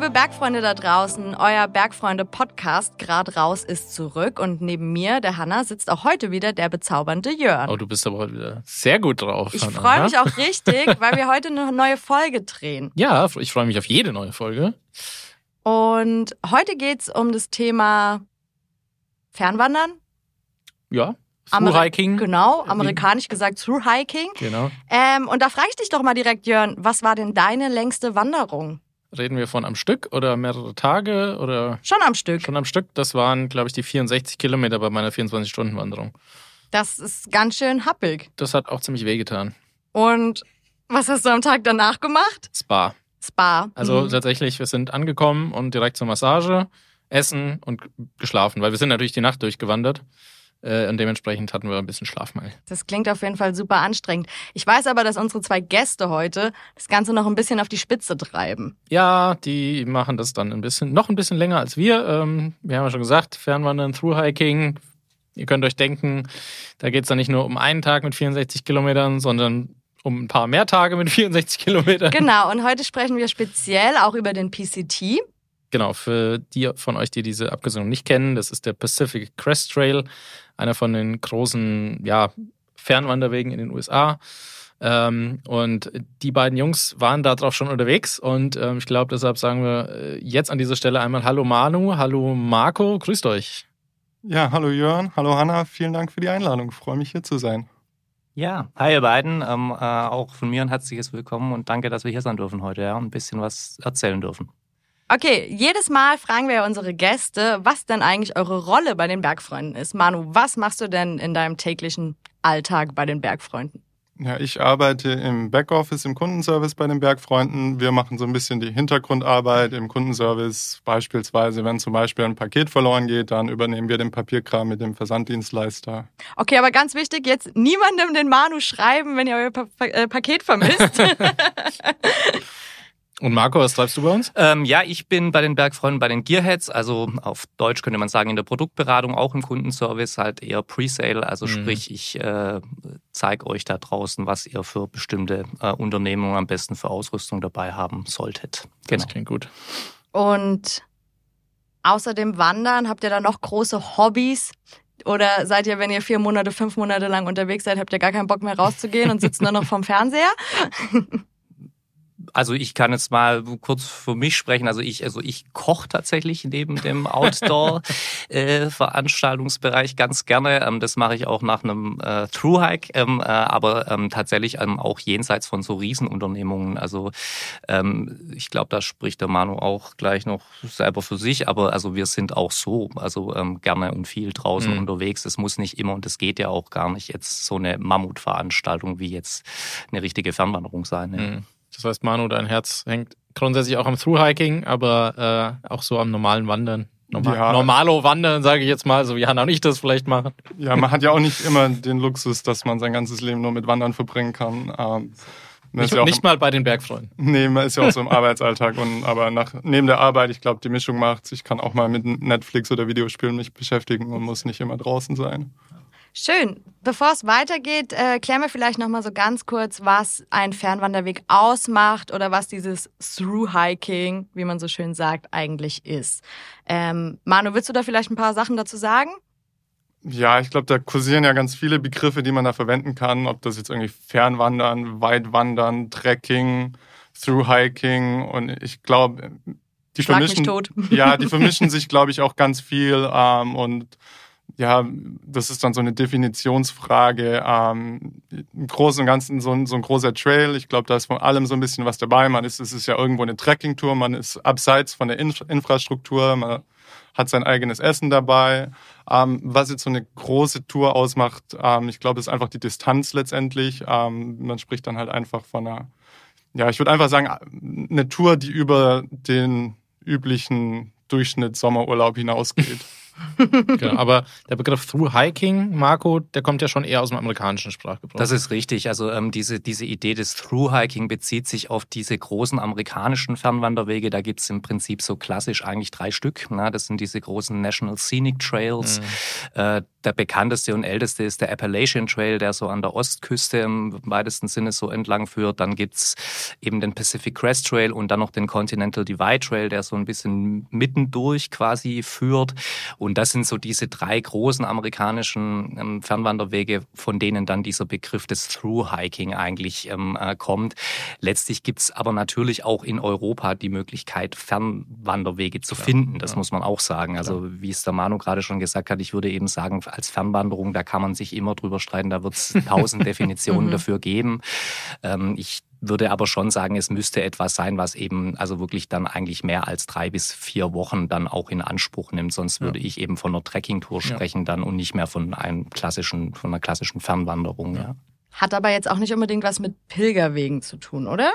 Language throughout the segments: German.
liebe Bergfreunde da draußen, euer Bergfreunde-Podcast Grad raus ist zurück und neben mir, der Hanna, sitzt auch heute wieder der bezaubernde Jörn. Oh, du bist aber heute wieder sehr gut drauf. Ich freue mich auch richtig, weil wir heute eine neue Folge drehen. Ja, ich freue mich auf jede neue Folge. Und heute geht's um das Thema Fernwandern. Ja, Thru-Hiking. Genau, amerikanisch gesagt Thru-Hiking. Genau. Ähm, und da frage ich dich doch mal direkt, Jörn, was war denn deine längste Wanderung? Reden wir von am Stück oder mehrere Tage oder? Schon am Stück. Schon am Stück. Das waren, glaube ich, die 64 Kilometer bei meiner 24-Stunden-Wanderung. Das ist ganz schön happig. Das hat auch ziemlich wehgetan. Und was hast du am Tag danach gemacht? Spa. Spa. Also Mhm. tatsächlich, wir sind angekommen und direkt zur Massage, Essen und geschlafen, weil wir sind natürlich die Nacht durchgewandert. Äh, und dementsprechend hatten wir ein bisschen Schlafmangel. Das klingt auf jeden Fall super anstrengend. Ich weiß aber, dass unsere zwei Gäste heute das Ganze noch ein bisschen auf die Spitze treiben. Ja, die machen das dann ein bisschen, noch ein bisschen länger als wir. Ähm, wir haben ja schon gesagt, Fernwandern, Thru-Hiking. Ihr könnt euch denken, da geht es dann nicht nur um einen Tag mit 64 Kilometern, sondern um ein paar mehr Tage mit 64 Kilometern. Genau, und heute sprechen wir speziell auch über den PCT. Genau, für die von euch, die diese Abkürzung nicht kennen, das ist der Pacific Crest Trail, einer von den großen ja, Fernwanderwegen in den USA. Ähm, und die beiden Jungs waren da drauf schon unterwegs und ähm, ich glaube, deshalb sagen wir äh, jetzt an dieser Stelle einmal Hallo Manu, hallo Marco, grüßt euch. Ja, hallo Jörn, hallo Hanna, vielen Dank für die Einladung. Ich freue mich hier zu sein. Ja, hi ihr beiden. Ähm, äh, auch von mir ein herzliches Willkommen und danke, dass wir hier sein dürfen heute ja, und ein bisschen was erzählen dürfen. Okay, jedes Mal fragen wir unsere Gäste, was denn eigentlich eure Rolle bei den Bergfreunden ist. Manu, was machst du denn in deinem täglichen Alltag bei den Bergfreunden? Ja, ich arbeite im Backoffice im Kundenservice bei den Bergfreunden. Wir machen so ein bisschen die Hintergrundarbeit im Kundenservice. Beispielsweise, wenn zum Beispiel ein Paket verloren geht, dann übernehmen wir den Papierkram mit dem Versanddienstleister. Okay, aber ganz wichtig, jetzt niemandem den Manu schreiben, wenn ihr euer pa pa äh, Paket vermisst. Und Marco, was treibst du bei uns? Ähm, ja, ich bin bei den Bergfreunden bei den Gearheads, also auf Deutsch könnte man sagen in der Produktberatung, auch im Kundenservice, halt eher Presale. Also Mhm. sprich, ich äh, zeige euch da draußen, was ihr für bestimmte äh, Unternehmungen am besten für Ausrüstung dabei haben solltet. Genau. Das klingt gut. Und außerdem Wandern, habt ihr da noch große Hobbys? Oder seid ihr, wenn ihr vier Monate, fünf Monate lang unterwegs seid, habt ihr gar keinen Bock mehr rauszugehen und sitzt nur noch vorm Fernseher? Also ich kann jetzt mal kurz für mich sprechen. Also ich, also ich koche tatsächlich neben dem Outdoor-Veranstaltungsbereich ganz gerne. Ähm, das mache ich auch nach einem äh, Thru-Hike, ähm, äh, aber ähm, tatsächlich ähm, auch jenseits von so Riesenunternehmungen. Also ähm, ich glaube, da spricht der Manu auch gleich noch selber für sich. Aber also wir sind auch so, also ähm, gerne und viel draußen Mhm. unterwegs. Es muss nicht immer und es geht ja auch gar nicht jetzt so eine Mammutveranstaltung wie jetzt eine richtige Fernwanderung sein. Ja. Mhm. Das heißt, Manu, dein Herz hängt grundsätzlich auch am Thru-Hiking, aber äh, auch so am normalen Wandern. Normal, Ja. Normalo Wandern, sage ich jetzt mal, so wie Hanna und ich das vielleicht machen. Ja, man hat ja auch nicht immer den Luxus, dass man sein ganzes Leben nur mit Wandern verbringen kann. Ähm, Nicht, ist ja auch nicht mal bei den Bergfreunden. Nee, man ist ja auch so im Arbeitsalltag und aber nach neben der Arbeit, ich glaube, die Mischung macht's. Ich kann auch mal mit Netflix oder Videospielen mich beschäftigen und muss nicht immer draußen sein. Schön. Bevor es weitergeht, äh, klären wir vielleicht noch mal so ganz kurz, was ein Fernwanderweg ausmacht oder was dieses Through-Hiking, wie man so schön sagt, eigentlich ist. Ähm, Manu, willst du da vielleicht ein paar Sachen dazu sagen? Ja, ich glaube, da kursieren ja ganz viele Begriffe, die man da verwenden kann. Ob das jetzt irgendwie Fernwandern, Weitwandern, Trekking, Through-Hiking und ich glaube, die Schlag vermischen, ja, die vermischen sich, glaube ich, auch ganz viel ähm, und ja, das ist dann so eine Definitionsfrage. Ähm, Im Großen und Ganzen so ein, so ein großer Trail. Ich glaube, da ist von allem so ein bisschen was dabei. Man ist, es ist ja irgendwo eine Trekkingtour, man ist abseits von der Inf Infrastruktur, man hat sein eigenes Essen dabei. Ähm, was jetzt so eine große Tour ausmacht, ähm, ich glaube, ist einfach die Distanz letztendlich. Ähm, man spricht dann halt einfach von einer, ja, ich würde einfach sagen, eine Tour, die über den üblichen Durchschnitt Sommerurlaub hinausgeht. Genau, aber der Begriff Through Hiking, Marco, der kommt ja schon eher aus dem amerikanischen Sprachgebrauch. Das ist richtig. Also ähm, diese, diese Idee des Through Hiking bezieht sich auf diese großen amerikanischen Fernwanderwege. Da gibt es im Prinzip so klassisch eigentlich drei Stück. Na, das sind diese großen National Scenic Trails. Mhm. Äh, der bekannteste und älteste ist der Appalachian Trail, der so an der Ostküste im weitesten Sinne so entlang führt. Dann gibt's eben den Pacific Crest Trail und dann noch den Continental Divide Trail, der so ein bisschen mittendurch quasi führt. Und das sind so diese drei großen amerikanischen ähm, Fernwanderwege, von denen dann dieser Begriff des Through-Hiking eigentlich ähm, äh, kommt. Letztlich gibt's aber natürlich auch in Europa die Möglichkeit, Fernwanderwege zu Klar, finden. Das ja. muss man auch sagen. Also wie es der Manu gerade schon gesagt hat, ich würde eben sagen, als Fernwanderung, da kann man sich immer drüber streiten, da wird es tausend Definitionen mhm. dafür geben. Ähm, ich würde aber schon sagen, es müsste etwas sein, was eben also wirklich dann eigentlich mehr als drei bis vier Wochen dann auch in Anspruch nimmt. Sonst würde ich eben von einer Trekkingtour sprechen ja. dann und nicht mehr von einem klassischen, von einer klassischen Fernwanderung. Ja. Hat aber jetzt auch nicht unbedingt was mit Pilgerwegen zu tun, oder?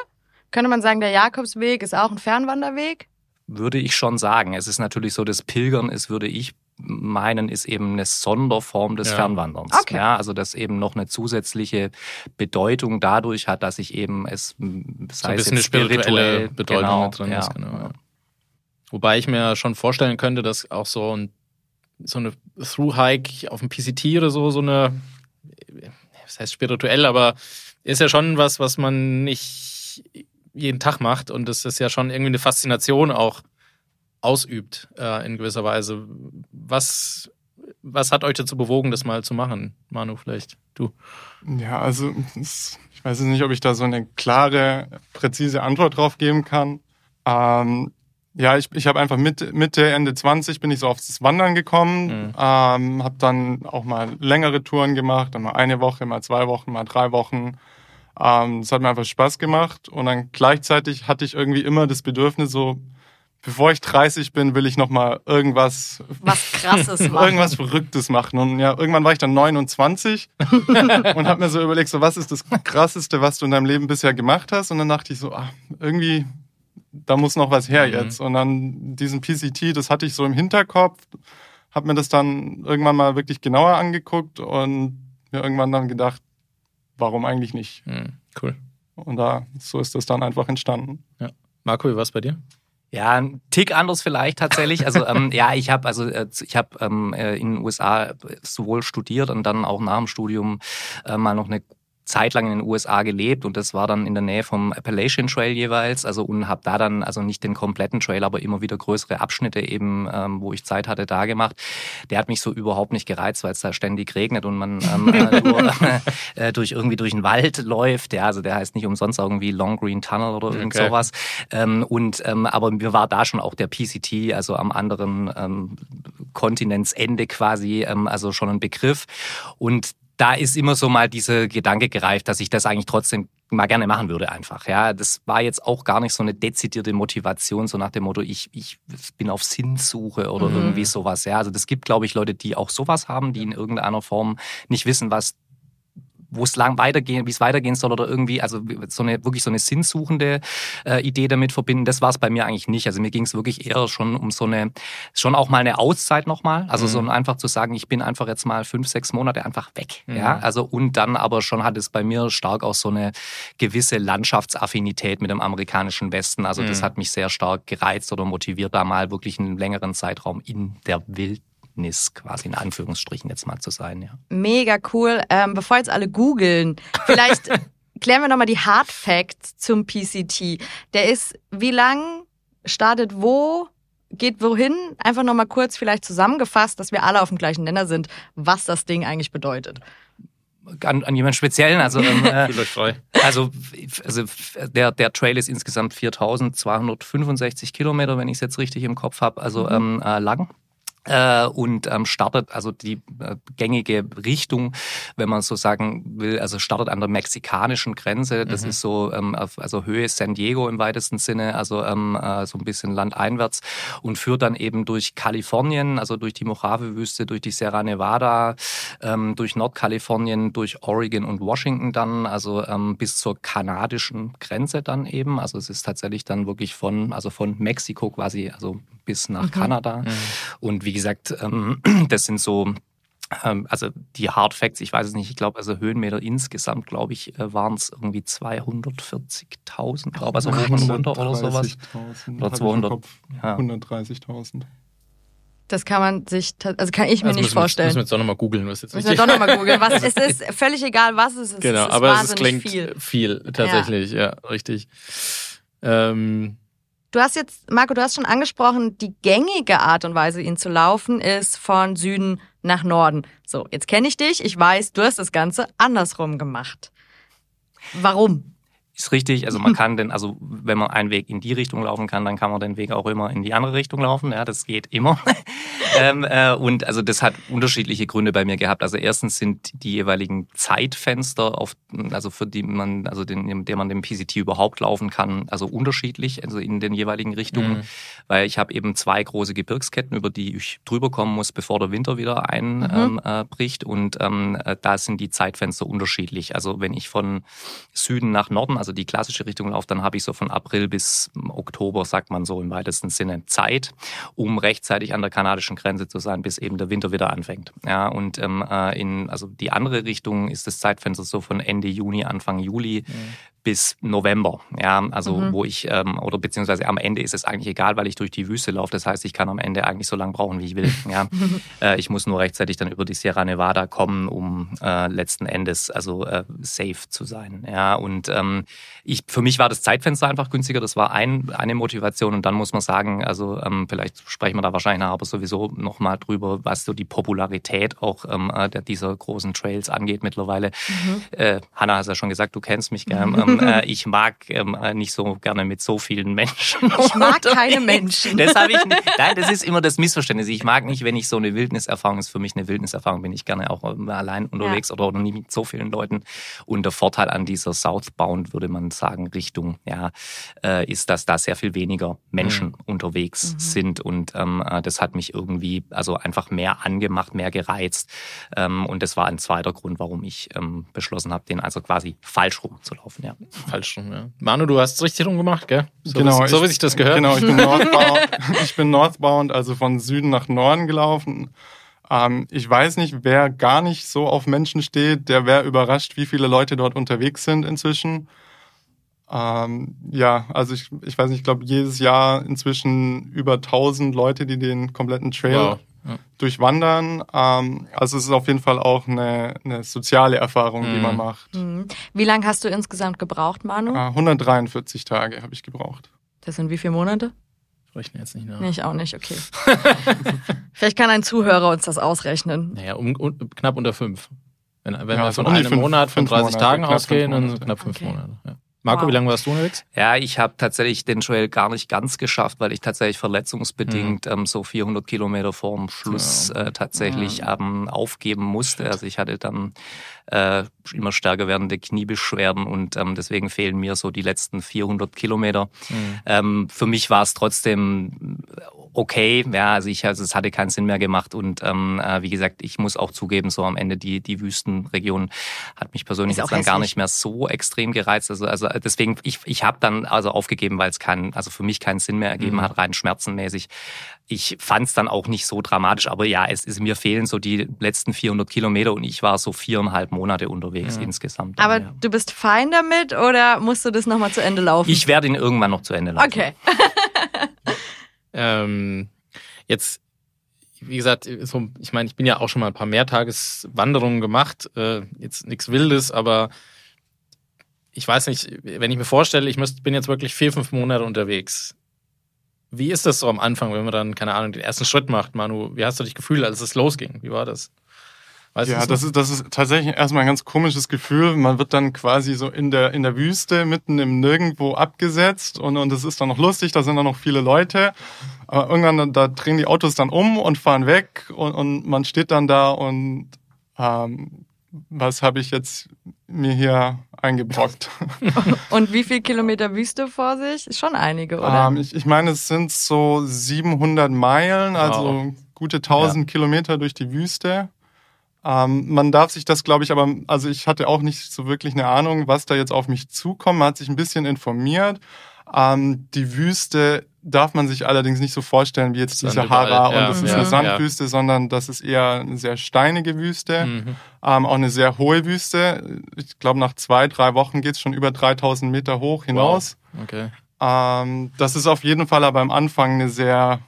Könnte man sagen, der Jakobsweg ist auch ein Fernwanderweg? Würde ich schon sagen. Es ist natürlich so, das Pilgern ist, würde ich meinen, ist eben eine Sonderform des ja. Fernwanderns. Okay. Ja, also dass eben noch eine zusätzliche Bedeutung dadurch hat, dass ich eben es sei so ein bisschen eine spirituelle Bedeutung genau, drin ja. ist. Genau, ja. Wobei ich mir schon vorstellen könnte, dass auch so ein so eine Through-Hike auf dem PCT oder so, so eine, was heißt spirituell, aber ist ja schon was, was man nicht jeden Tag macht und das ist ja schon irgendwie eine Faszination auch ausübt äh, in gewisser Weise. Was, was hat euch dazu bewogen, das mal zu machen? Manu, vielleicht du? Ja, also ich weiß nicht, ob ich da so eine klare, präzise Antwort drauf geben kann. Ähm, ja, ich, ich habe einfach Mitte, Mitte, Ende 20 bin ich so aufs Wandern gekommen, mhm. ähm, habe dann auch mal längere Touren gemacht, dann mal eine Woche, mal zwei Wochen, mal drei Wochen. Ähm, das hat mir einfach Spaß gemacht und dann gleichzeitig hatte ich irgendwie immer das Bedürfnis so, bevor ich 30 bin, will ich noch mal irgendwas was krasses machen. irgendwas verrücktes machen und ja, irgendwann war ich dann 29 und habe mir so überlegt, so was ist das krasseste, was du in deinem Leben bisher gemacht hast und dann dachte ich so, ah, irgendwie da muss noch was her mhm. jetzt und dann diesen PCT, das hatte ich so im Hinterkopf, habe mir das dann irgendwann mal wirklich genauer angeguckt und mir irgendwann dann gedacht, warum eigentlich nicht? Mhm, cool. Und da so ist das dann einfach entstanden. Ja. Marco, wie war es bei dir? Ja, ein Tick anders vielleicht tatsächlich. Also ähm, ja, ich habe also äh, ich habe ähm, äh, in den USA sowohl studiert und dann auch nach dem Studium äh, mal noch eine zeitlang in den USA gelebt und das war dann in der Nähe vom Appalachian Trail jeweils. Also und habe da dann also nicht den kompletten Trail, aber immer wieder größere Abschnitte eben, ähm, wo ich Zeit hatte, da gemacht. Der hat mich so überhaupt nicht gereizt, weil es da ständig regnet und man ähm, äh, nur, äh, durch irgendwie durch den Wald läuft. Ja, also der heißt nicht umsonst irgendwie Long Green Tunnel oder irgend okay. sowas. Ähm, und ähm, aber mir war da schon auch der PCT, also am anderen ähm, Kontinentsende quasi, ähm, also schon ein Begriff. Und da ist immer so mal dieser Gedanke gereift, dass ich das eigentlich trotzdem mal gerne machen würde einfach. Ja, das war jetzt auch gar nicht so eine dezidierte Motivation, so nach dem Motto, ich, ich bin auf Sinnsuche oder mhm. irgendwie sowas. Ja, also das gibt, glaube ich, Leute, die auch sowas haben, die in irgendeiner Form nicht wissen, was wo es lang weitergehen, wie es weitergehen soll oder irgendwie, also so eine wirklich so eine sinnsuchende äh, Idee damit verbinden. Das war es bei mir eigentlich nicht. Also mir ging es wirklich eher schon um so eine, schon auch mal eine Auszeit nochmal. Also mhm. so einfach zu sagen, ich bin einfach jetzt mal fünf, sechs Monate einfach weg. Mhm. Ja, also und dann aber schon hat es bei mir stark auch so eine gewisse Landschaftsaffinität mit dem amerikanischen Westen. Also mhm. das hat mich sehr stark gereizt oder motiviert, da mal wirklich einen längeren Zeitraum in der Wildnis Wildnis quasi in Anführungsstrichen jetzt mal zu sein. Ja. Mega cool. Ähm, bevor jetzt alle googeln, vielleicht klären wir nochmal die Hard Facts zum PCT. Der ist wie lang, startet wo, geht wohin? Einfach nochmal kurz vielleicht zusammengefasst, dass wir alle auf dem gleichen Nenner sind, was das Ding eigentlich bedeutet an, an jemand Speziellen. Also, ähm, äh, also, also der, der Trail ist insgesamt 4265 Kilometer, wenn ich es jetzt richtig im Kopf habe, also mhm. ähm, äh, lang äh, und ähm, startet also die äh, gängige Richtung, wenn man so sagen will, also startet an der mexikanischen Grenze. Das mhm. ist so ähm, auf, also Höhe San Diego im weitesten Sinne, also ähm, äh, so ein bisschen landeinwärts und führt dann eben durch Kalifornien, also durch die Mojave-Wüste, durch die Sierra Nevada, ähm, durch Nordkalifornien, durch Oregon und Washington dann, also ähm, bis zur kanadischen Grenze dann eben. Also es ist tatsächlich dann wirklich von also von Mexiko quasi, also bis nach mhm. Kanada. Mhm. Und wie gesagt, ähm, das sind so ähm, also die Hard Facts, ich weiß es nicht, ich glaube, also Höhenmeter insgesamt, glaube ich, äh, waren es irgendwie 240.000, glaube also hoch und runter oder sowas. Oder 200. Ja. 130.000. Das kann man sich, also kann ich mir also nicht vorstellen. Müssen wir jetzt doch nochmal googeln, was jetzt Müssen wir doch nochmal googeln. Was, es ist völlig egal, was es ist. Genau, es ist aber es klingt viel, viel tatsächlich, ja, ja richtig. Ähm, Du hast jetzt, Marco, du hast schon angesprochen, die gängige Art und Weise, ihn zu laufen, ist von Süden nach Norden. So, jetzt kenne ich dich, ich weiß, du hast das Ganze andersrum gemacht. Warum? Ist richtig, also man kann den, also wenn man einen Weg in die Richtung laufen kann, dann kann man den Weg auch immer in die andere Richtung laufen. Ja, das geht immer. ähm, äh, und also das hat unterschiedliche Gründe bei mir gehabt. Also erstens sind die jeweiligen Zeitfenster, auf, also für die man, also den, in dem man den PCT überhaupt laufen kann, also unterschiedlich, also in den jeweiligen Richtungen. Mhm. Weil ich habe eben zwei große Gebirgsketten, über die ich drüber kommen muss, bevor der Winter wieder einbricht. Mhm. Ähm, äh, und ähm, äh, da sind die Zeitfenster unterschiedlich. Also wenn ich von Süden nach Norden, also die klassische Richtung laufe, dann habe ich so von April bis Oktober, sagt man so im weitesten Sinne, Zeit, um rechtzeitig an der kanadischen Grenze zu sein, bis eben der Winter wieder anfängt. Ja, und ähm, äh, in also die andere Richtung ist das Zeitfenster so von Ende Juni, Anfang Juli mhm bis November. Ja, also mhm. wo ich, ähm, oder beziehungsweise am Ende ist es eigentlich egal, weil ich durch die Wüste laufe. Das heißt, ich kann am Ende eigentlich so lange brauchen, wie ich will. Ja. äh, ich muss nur rechtzeitig dann über die Sierra Nevada kommen, um äh, letzten Endes also äh, safe zu sein. Ja, und ähm, ich, für mich war das Zeitfenster einfach günstiger. Das war ein, eine Motivation. Und dann muss man sagen, also ähm, vielleicht sprechen wir da wahrscheinlich nachher aber sowieso nochmal drüber, was so die Popularität auch ähm, äh, dieser großen Trails angeht mittlerweile. Mhm. Äh, Hanna hat ja schon gesagt, du kennst mich gern. Ähm, äh, ich mag ähm, äh, nicht so gerne mit so vielen Menschen. Ich mag keine Menschen. Das habe ich nicht. Nein, das ist immer das Missverständnis. Ich mag nicht, wenn ich so eine Wildniserfahrung ist. Für mich eine Wildniserfahrung bin ich gerne auch ähm, allein unterwegs ja. oder nie mit so vielen Leuten. Und der Vorteil an dieser Southbound, würde man sagen, Richtung, ja, äh, ist, dass da sehr viel weniger Menschen mhm. unterwegs mhm. sind. Und ähm, äh, das hat mich irgendwie also einfach mehr angemacht, mehr gereizt. Ähm, und das war ein zweiter Grund, warum ich ähm, beschlossen habe, den also quasi falsch rumzulaufen. Ja falsch rum, ja. Manu, du hast es richtig rum gemacht, gell? So genau. Wie, so wie sich das gehört. Genau, ich bin, northbound, ich bin northbound, also von Süden nach Norden gelaufen. Ähm, ich weiß nicht, wer gar nicht so auf Menschen steht, der wäre überrascht, wie viele Leute dort unterwegs sind inzwischen. Ähm, ja, also ich, ich weiß nicht, ich glaube jedes Jahr inzwischen über 1000 Leute, die den kompletten Trail wow durchwandern. Ähm, also es ist auf jeden Fall auch eine, eine soziale Erfahrung, mhm. die man mhm. macht. Mhm. Wie lange hast du insgesamt gebraucht, Manu? Äh, 143 Tage habe ich gebraucht. Das sind wie viele Monate? Ich rechne jetzt nicht nach. Nee, ich auch nicht, okay. Vielleicht kann ein Zuhörer uns das ausrechnen. Naja, um, um, knapp unter fünf. Wenn, wenn ja, wir von einem fünf, Monat, von 30 Tagen ausgehen, dann sind knapp fünf okay. Monate. Ja. Marco, wow. wie lange warst du unterwegs? Ja, ich habe tatsächlich den Trail gar nicht ganz geschafft, weil ich tatsächlich verletzungsbedingt mhm. ähm, so 400 Kilometer vorm Schluss ja. äh, tatsächlich ja. ähm, aufgeben musste. Also ich hatte dann äh, immer stärker werdende Kniebeschwerden und ähm, deswegen fehlen mir so die letzten 400 Kilometer. Mhm. Ähm, für mich war es trotzdem okay. Ja, also ich, also es hatte keinen Sinn mehr gemacht und ähm, äh, wie gesagt, ich muss auch zugeben, so am Ende die die Wüstenregion hat mich persönlich jetzt dann gar nicht mehr so extrem gereizt. Also also deswegen ich ich habe dann also aufgegeben, weil es keinen also für mich keinen Sinn mehr ergeben mhm. hat rein schmerzenmäßig. Ich fand es dann auch nicht so dramatisch, aber ja, es ist mir fehlen so die letzten 400 Kilometer und ich war so viereinhalb Monate unterwegs ja. insgesamt. Dann, aber ja. du bist fein damit oder musst du das nochmal zu Ende laufen? Ich werde ihn irgendwann noch zu Ende laufen. Okay. Ähm, jetzt, wie gesagt, so, ich meine, ich bin ja auch schon mal ein paar Mehrtageswanderungen gemacht. Äh, jetzt nichts Wildes, aber ich weiß nicht, wenn ich mir vorstelle, ich müsst, bin jetzt wirklich vier, fünf Monate unterwegs. Wie ist das so am Anfang, wenn man dann, keine Ahnung, den ersten Schritt macht, Manu? Wie hast du dich gefühlt, als es losging? Wie war das? Weißt ja, das ist, das ist tatsächlich erstmal ein ganz komisches Gefühl. Man wird dann quasi so in der, in der Wüste mitten im Nirgendwo abgesetzt und, und es ist dann noch lustig, da sind dann noch viele Leute. Aber irgendwann, da drehen die Autos dann um und fahren weg und, und man steht dann da und ähm, was habe ich jetzt mir hier eingebrockt? und wie viel Kilometer Wüste vor sich? Schon einige, oder? Ähm, ich, ich meine, es sind so 700 Meilen, also wow. gute 1000 ja. Kilometer durch die Wüste. Ähm, man darf sich das, glaube ich, aber, also ich hatte auch nicht so wirklich eine Ahnung, was da jetzt auf mich zukommt. Man hat sich ein bisschen informiert, Ähm, die Wüste darf man sich allerdings nicht so vorstellen wie jetzt die Sahara und das ist ja, eine Sandwüste, ja. sondern das ist eher eine sehr steinige Wüste, mhm. ähm, auch eine sehr hohe Wüste. Ich glaube, nach zwei, drei Wochen geht's schon über 3000 Meter hoch hinaus. Wow. Okay. Ähm, das ist auf jeden Fall aber am Anfang eine sehr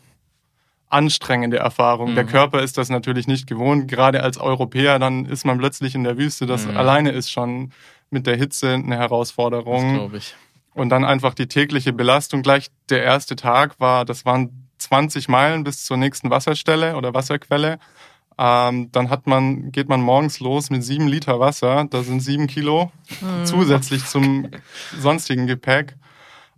anstrengende Erfahrung. Mhm. Der Körper ist das natürlich nicht gewohnt. Gerade als Europäer, dann ist man plötzlich in der Wüste. Das mhm. alleine ist schon mit der Hitze eine Herausforderung. Das glaube ich. Und dann einfach die tägliche Belastung. Gleich der erste Tag war, das waren 20 Meilen bis zur nächsten Wasserstelle oder Wasserquelle. Ähm, dann hat man, geht man morgens los mit sieben Liter Wasser. Da sind sieben Kilo mhm. zusätzlich zum sonstigen Gepäck.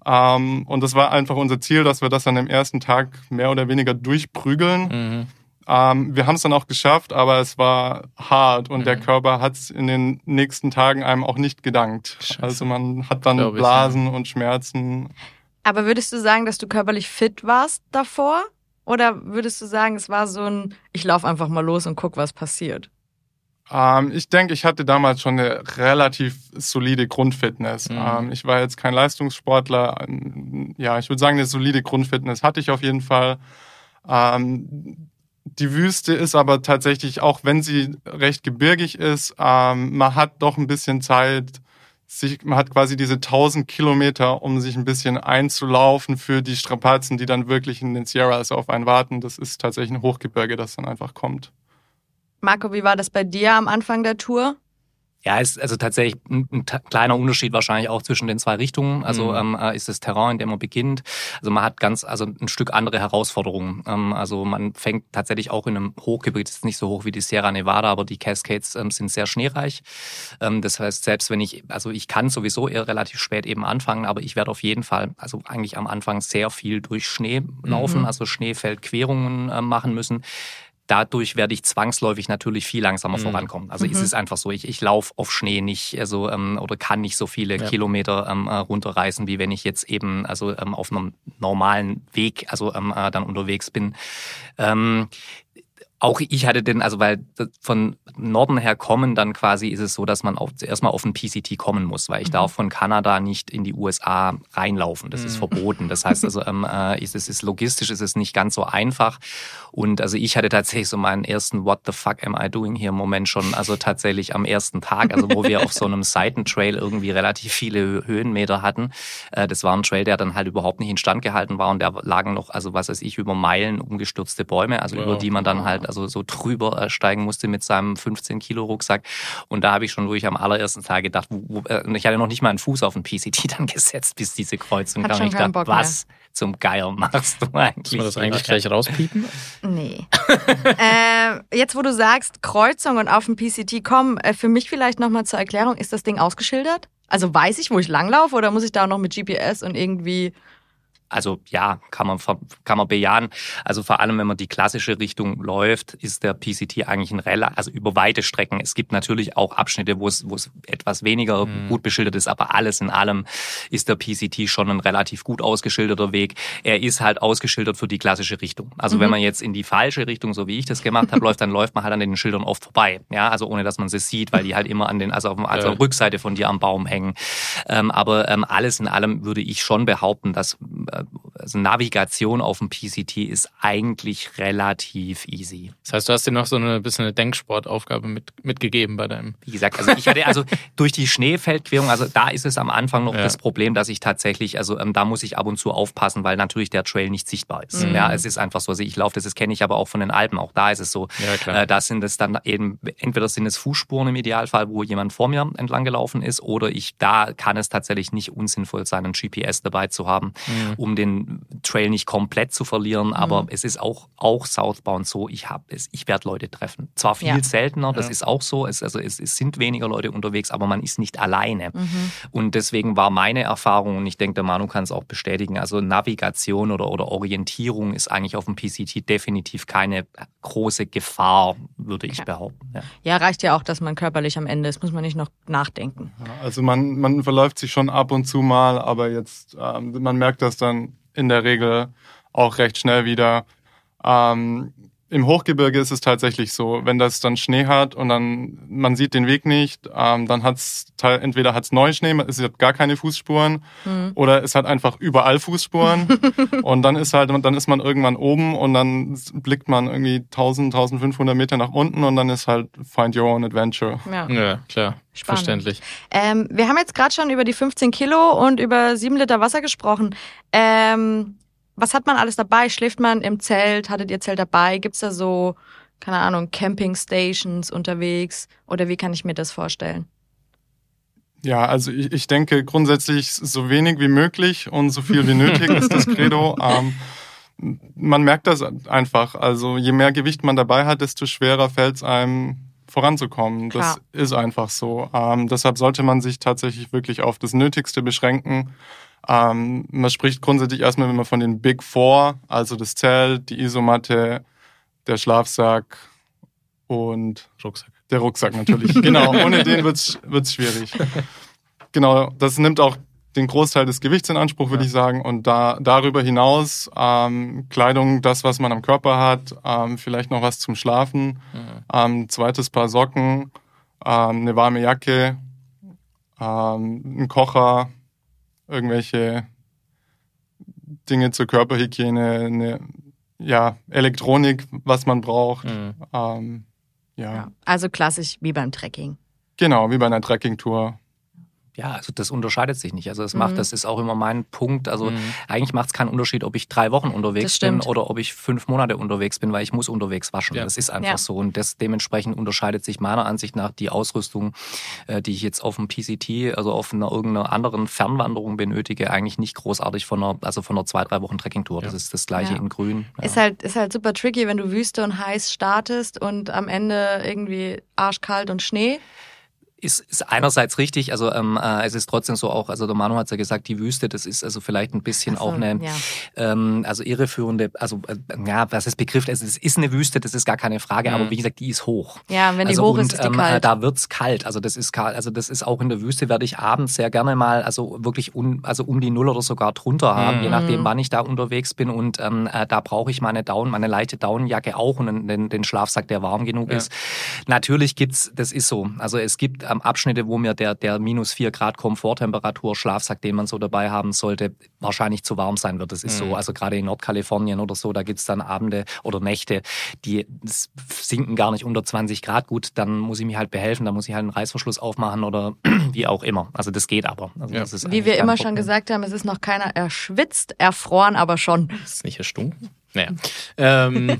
Ähm, und das war einfach unser Ziel, dass wir das an dem ersten Tag mehr oder weniger durchprügeln. Mhm. Ähm, wir haben es dann auch geschafft, aber es war hart und mhm. der Körper hat es in den nächsten Tagen einem auch nicht gedankt. Scheiße. Also man hat dann Blasen ich, ja. und Schmerzen. Aber würdest du sagen, dass du körperlich fit warst davor? Oder würdest du sagen, es war so ein, ich laufe einfach mal los und guck, was passiert? Ähm, ich denke, ich hatte damals schon eine relativ solide Grundfitness. Mhm. Ähm, ich war jetzt kein Leistungssportler. Ja, ich würde sagen, eine solide Grundfitness hatte ich auf jeden Fall. Ähm, die Wüste ist aber tatsächlich, auch wenn sie recht gebirgig ist, ähm, man hat doch ein bisschen Zeit, sich, man hat quasi diese 1000 Kilometer, um sich ein bisschen einzulaufen für die Strapazen, die dann wirklich in den Sierras auf einen warten. Das ist tatsächlich ein Hochgebirge, das dann einfach kommt. Marco, wie war das bei dir am Anfang der Tour? Ja, ist also tatsächlich ein, ein, kleiner Unterschied wahrscheinlich auch zwischen den zwei Richtungen. Also mhm. ähm, äh, ist das Terrain, in dem man beginnt. Also man hat ganz, also ein Stück andere Herausforderungen. Ähm, also man fängt tatsächlich auch in einem Hochgebiet, ist nicht so hoch wie die Sierra Nevada, aber die Cascades ähm, sind sehr schneereich. Ähm, das heißt, selbst wenn ich, also ich kann sowieso eher relativ spät eben anfangen, aber ich werde auf jeden Fall, also eigentlich am Anfang sehr viel durch Schnee laufen, mhm. also Schneefeldquerungen äh, machen müssen dadurch werde ich zwangsläufig natürlich viel langsamer mhm. vorankommen. Also mhm. ist es einfach so, ich, ich laufe auf Schnee nicht also, ähm, oder kann nicht so viele ja. Kilometer ähm, äh, runterreißen, wie wenn ich jetzt eben also ähm, auf einem normalen Weg also ähm, äh, dann unterwegs bin. Ähm, auch ich hatte den, also weil von Norden her kommen, dann quasi ist es so, dass man auch zuerst mal auf den PCT kommen muss, weil ich mhm. darf von Kanada nicht in die USA reinlaufen. Das mhm. ist verboten. Das heißt also, ähm, äh, ist, es ist logistisch, ist es nicht ganz so einfach. Und also ich hatte tatsächlich so meinen ersten What the fuck am I doing here Moment schon, also tatsächlich am ersten Tag, also wo wir auf so einem Seitentrail irgendwie relativ viele Höhenmeter hatten. Äh, das war ein Trail, der dann halt überhaupt nicht instand gehalten war und da lagen noch, also was weiß ich, über Meilen umgestürzte Bäume, also wow. über die man dann halt also so drüber äh, steigen musste mit seinem 15 Kilo Rucksack. Und da habe ich schon wirklich am allerersten Tag gedacht, wo, wo, äh, ich hatte noch nicht mal einen Fuß auf den PCT dann gesetzt, bis diese Kreuzung kam. Ich dachte, Bock was mehr. zum Geier machst du eigentlich? Muss man das eigentlich gleich rauspiepen? Nee. äh, jetzt, wo du sagst, Kreuzung und auf den PCT kommen, äh, für mich vielleicht nochmal zur Erklärung, ist das Ding ausgeschildert? Also weiß ich, wo ich langlaufe oder muss ich da auch noch mit GPS und irgendwie also ja, kann man, kann man bejahen. Also vor allem, wenn man die klassische Richtung läuft, ist der PCT eigentlich ein Rel also über weite Strecken. Es gibt natürlich auch Abschnitte, wo es, wo es etwas weniger mhm. gut beschildert ist, aber alles in allem ist der PCT schon ein relativ gut ausgeschilderter Weg. Er ist halt ausgeschildert für die klassische Richtung. Also mhm. wenn man jetzt in die falsche Richtung, so wie ich das gemacht habe, läuft, dann läuft man halt an den Schildern oft vorbei. Ja, also ohne dass man sie sieht, weil die halt immer an den, also auf, also der Rückseite von dir am Baum hängen. Ähm, aber ähm, alles in allem würde ich schon behaupten, dass äh, also Navigation auf dem PCT ist eigentlich relativ easy. Das heißt, du hast dir noch so eine bisschen eine Denksportaufgabe mit, mitgegeben bei deinem. Wie gesagt, also ich hatte also durch die Schneefeldquerung, also da ist es am Anfang noch ja. das Problem, dass ich tatsächlich, also ähm, da muss ich ab und zu aufpassen, weil natürlich der Trail nicht sichtbar ist. Mhm. Ja, es ist einfach so. Also ich laufe, das, das kenne ich aber auch von den Alpen. Auch da ist es so. Ja. Äh, da sind es dann eben, entweder sind es Fußspuren im Idealfall, wo jemand vor mir entlang gelaufen ist, oder ich, da kann es tatsächlich nicht unsinnvoll sein, ein GPS dabei zu haben, mhm. um den Trail nicht komplett zu verlieren, aber mhm. es ist auch, auch Southbound so, ich habe es, ich werde Leute treffen. Zwar viel ja. seltener, das ja. ist auch so, es, also es, es, sind weniger Leute unterwegs, aber man ist nicht alleine. Mhm. Und deswegen war meine Erfahrung, und ich denke, der Manu kann es auch bestätigen, also Navigation oder, oder Orientierung ist eigentlich auf dem PCT definitiv keine große Gefahr, würde ich ja. behaupten. Ja. ja. reicht ja auch, dass man körperlich am Ende ist, muss man nicht noch nachdenken. Also man, man verläuft sich schon ab und zu mal, aber jetzt, ähm, man merkt das dann in der Regel auch recht schnell wieder. Ähm, im Hochgebirge ist es tatsächlich so, wenn das dann Schnee hat und dann man sieht den Weg nicht, ähm, dann hat's entweder hat's Neuschnee, es hat gar keine Fußspuren, mhm. oder es hat einfach überall Fußspuren und dann ist halt dann ist man irgendwann oben und dann blickt man irgendwie 1000 1500 Meter nach unten und dann ist halt find your own adventure. Ja, ja klar. Spannend. Verständlich. Ähm, wir haben jetzt gerade schon über die 15 Kilo und über 7 Liter Wasser gesprochen. Ähm, was hat man alles dabei? Schläft man im Zelt? Hattet ihr Zelt dabei? Gibt's da so, keine Ahnung, Camping-Stations unterwegs? Oder wie kann ich mir das vorstellen? Ja, also ich, ich denke grundsätzlich so wenig wie möglich und so viel wie nötig ist das Credo. Ähm, man merkt das einfach. Also je mehr Gewicht man dabei hat, desto schwerer fällt es einem voranzukommen. Klar. Das ist einfach so. Ähm, deshalb sollte man sich tatsächlich wirklich auf das Nötigste beschränken. Ähm, man spricht grundsätzlich erstmal, man von den Big Four, also das Zelt, die Isomatte, der Schlafsack und Rucksack. Der Rucksack natürlich. genau, ohne den wird's wird's schwierig. Genau, das nimmt auch den Großteil des Gewichts in Anspruch, würde ja. ich sagen. Und da darüber hinaus ähm, Kleidung, das, was man am Körper hat, ähm, vielleicht noch was zum Schlafen, mhm. ähm, zweites Paar Socken, ähm, eine warme Jacke, ähm, ein Kocher, irgendwelche Dinge zur Körperhygiene, eine ja, Elektronik, was man braucht. Mhm. Ähm, ja. ja. Also klassisch wie beim Trekking. Genau, wie bei einer Trekkingtour. Ja, also das unterscheidet sich nicht. Also es macht, mhm. das ist auch immer mein Punkt. Also mhm. eigentlich macht es keinen Unterschied, ob ich drei Wochen unterwegs bin oder ob ich fünf Monate unterwegs bin, weil ich muss unterwegs waschen. Ja. Das ist einfach ja. so. Und das dementsprechend unterscheidet sich meiner Ansicht nach die Ausrüstung, äh, die ich jetzt auf dem PCT, also auf einer irgendeiner anderen Fernwanderung benötige, eigentlich nicht großartig von einer, also von einer zwei, drei Wochen Trekkingtour. Ja. Das ist das gleiche in Grün. Ist halt, ist halt super tricky, wenn du Wüste und heiß startest und am Ende irgendwie arschkalt und Schnee ist, ist einerseits richtig, also ähm, äh, es ist trotzdem so auch, also der Manu hat ja gesagt, die Wüste, das ist also vielleicht ein bisschen so, auch eine, ja. ähm, also irreführende, also äh, ja, was ist Begriff, also es ist eine Wüste, das ist gar keine Frage, mhm. aber wie gesagt, die ist hoch. Ja, wenn die also, hoch und, ist, ist die ähm, kalt. Da wird's kalt, also das ist kalt, also das ist auch in der Wüste werde ich abends sehr gerne mal, also wirklich un, also um die Null oder sogar drunter haben, mhm. je nachdem, wann ich da unterwegs bin und ähm, äh, da brauche ich meine Down, meine leichte Daunenjacke auch und den, den Schlafsack, der warm genug ja. ist. Natürlich gibt's, das ist so, also es gibt ähm, Abschnitte, wo mir der, der minus 4 Grad Komforttemperatur Schlafsack, den man so dabei haben sollte, wahrscheinlich zu warm sein wird. Das ist mhm. so, also gerade in Nordkalifornien oder so, da gibt's dann Abende oder Nächte, die sinken gar nicht unter 20 Grad. Gut, dann muss ich mich halt behelfen, dann muss ich halt einen Reißverschluss aufmachen oder wie auch immer. Also das geht aber. Also ja. das wie wir immer Problem. schon gesagt haben, es ist noch keiner erschwitzt, erfroren aber schon. Das ist nicht erstunken. Naja. ähm.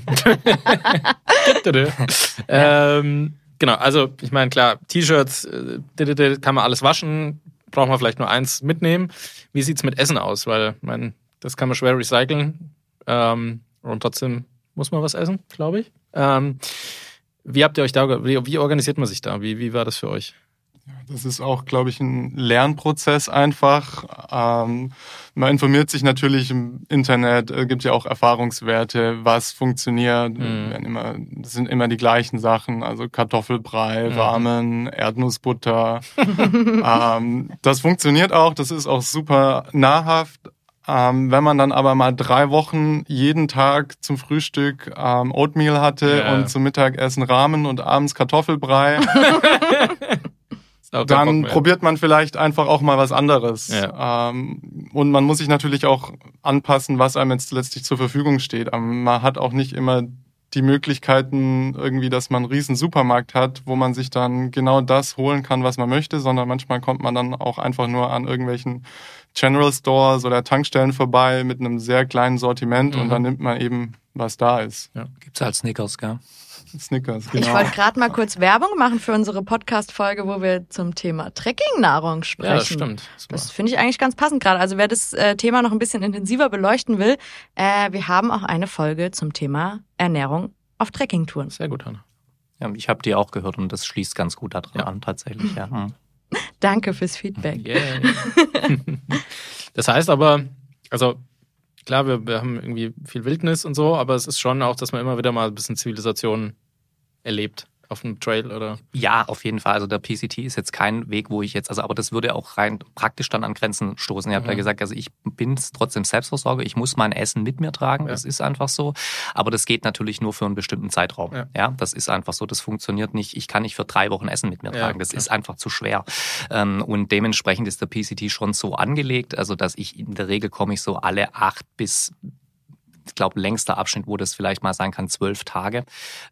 ähm, Genau, also ich meine, klar, T-Shirts, äh, kann man alles waschen, braucht man vielleicht nur eins mitnehmen. Wie sieht's mit Essen aus? Weil, ich meine, das kann man schwer recyceln ähm, und trotzdem muss man was essen, glaube ich. Ähm, wie habt ihr euch da, wie, wie organisiert man sich da? Wie, wie war das für euch? Das ist auch, glaube ich, ein Lernprozess einfach. Ähm, man informiert sich natürlich im Internet, äh, gibt ja auch Erfahrungswerte, was funktioniert. Mhm. Immer, das sind immer die gleichen Sachen, also Kartoffelbrei, mhm. Ramen, Erdnussbutter. ähm, das funktioniert auch, das ist auch super nahrhaft. Ähm, wenn man dann aber mal drei Wochen jeden Tag zum Frühstück ähm, Oatmeal hatte ja. und zum Mittagessen Ramen und abends Kartoffelbrei. dann probiert man vielleicht einfach auch mal was anderes. Ja. Ähm, und man muss sich natürlich auch anpassen, was einem jetzt letztlich zur Verfügung steht. Ähm, man hat auch nicht immer die Möglichkeiten irgendwie, dass man einen riesen Supermarkt hat, wo man sich dann genau das holen kann, was man möchte, sondern manchmal kommt man dann auch einfach nur an irgendwelchen General Stores oder Tankstellen vorbei mit einem sehr kleinen Sortiment mhm. und dann nimmt man eben, was da ist. Ja. Gibt's halt Snickers, gell? Snickers, genau. Ich wollte gerade mal kurz Werbung machen für unsere Podcast-Folge, wo wir zum Thema Trekkingnahrung sprechen. Ja, das stimmt. Das finde ich eigentlich ganz passend gerade. Also wer das äh, Thema noch ein bisschen intensiver beleuchten will, äh, wir haben auch eine Folge zum Thema Ernährung auf Trekkingtouren. Sehr gut, Hanna. Ja, ich habe die auch gehört und das schließt ganz gut daran ja. an, tatsächlich. Ja. Hm. Danke fürs Feedback. Yeah. das heißt aber, also klar, wir, wir haben irgendwie viel Wildnis und so, aber es ist schon auch, dass man immer wieder mal ein bisschen Zivilisation erlebt. Auf dem Trail oder? Ja, auf jeden Fall. Also der PCT ist jetzt kein Weg, wo ich jetzt, also aber das würde auch rein praktisch dann an Grenzen stoßen. Ihr habt mhm. ja gesagt, also ich bin trotzdem Selbstversorger, ich muss mein Essen mit mir tragen, ja. das ist einfach so. Aber das geht natürlich nur für einen bestimmten Zeitraum. Ja. ja. das ist einfach so, das funktioniert nicht. Ich kann nicht für drei Wochen Essen mit mir tragen, das ist einfach zu schwer. Ähm, und dementsprechend ist der PCT schon so angelegt, also dass ich in der Regel komme ich so alle acht bis ich glaube, längster Abschnitt, wo das vielleicht mal sein kann, zwölf Tage,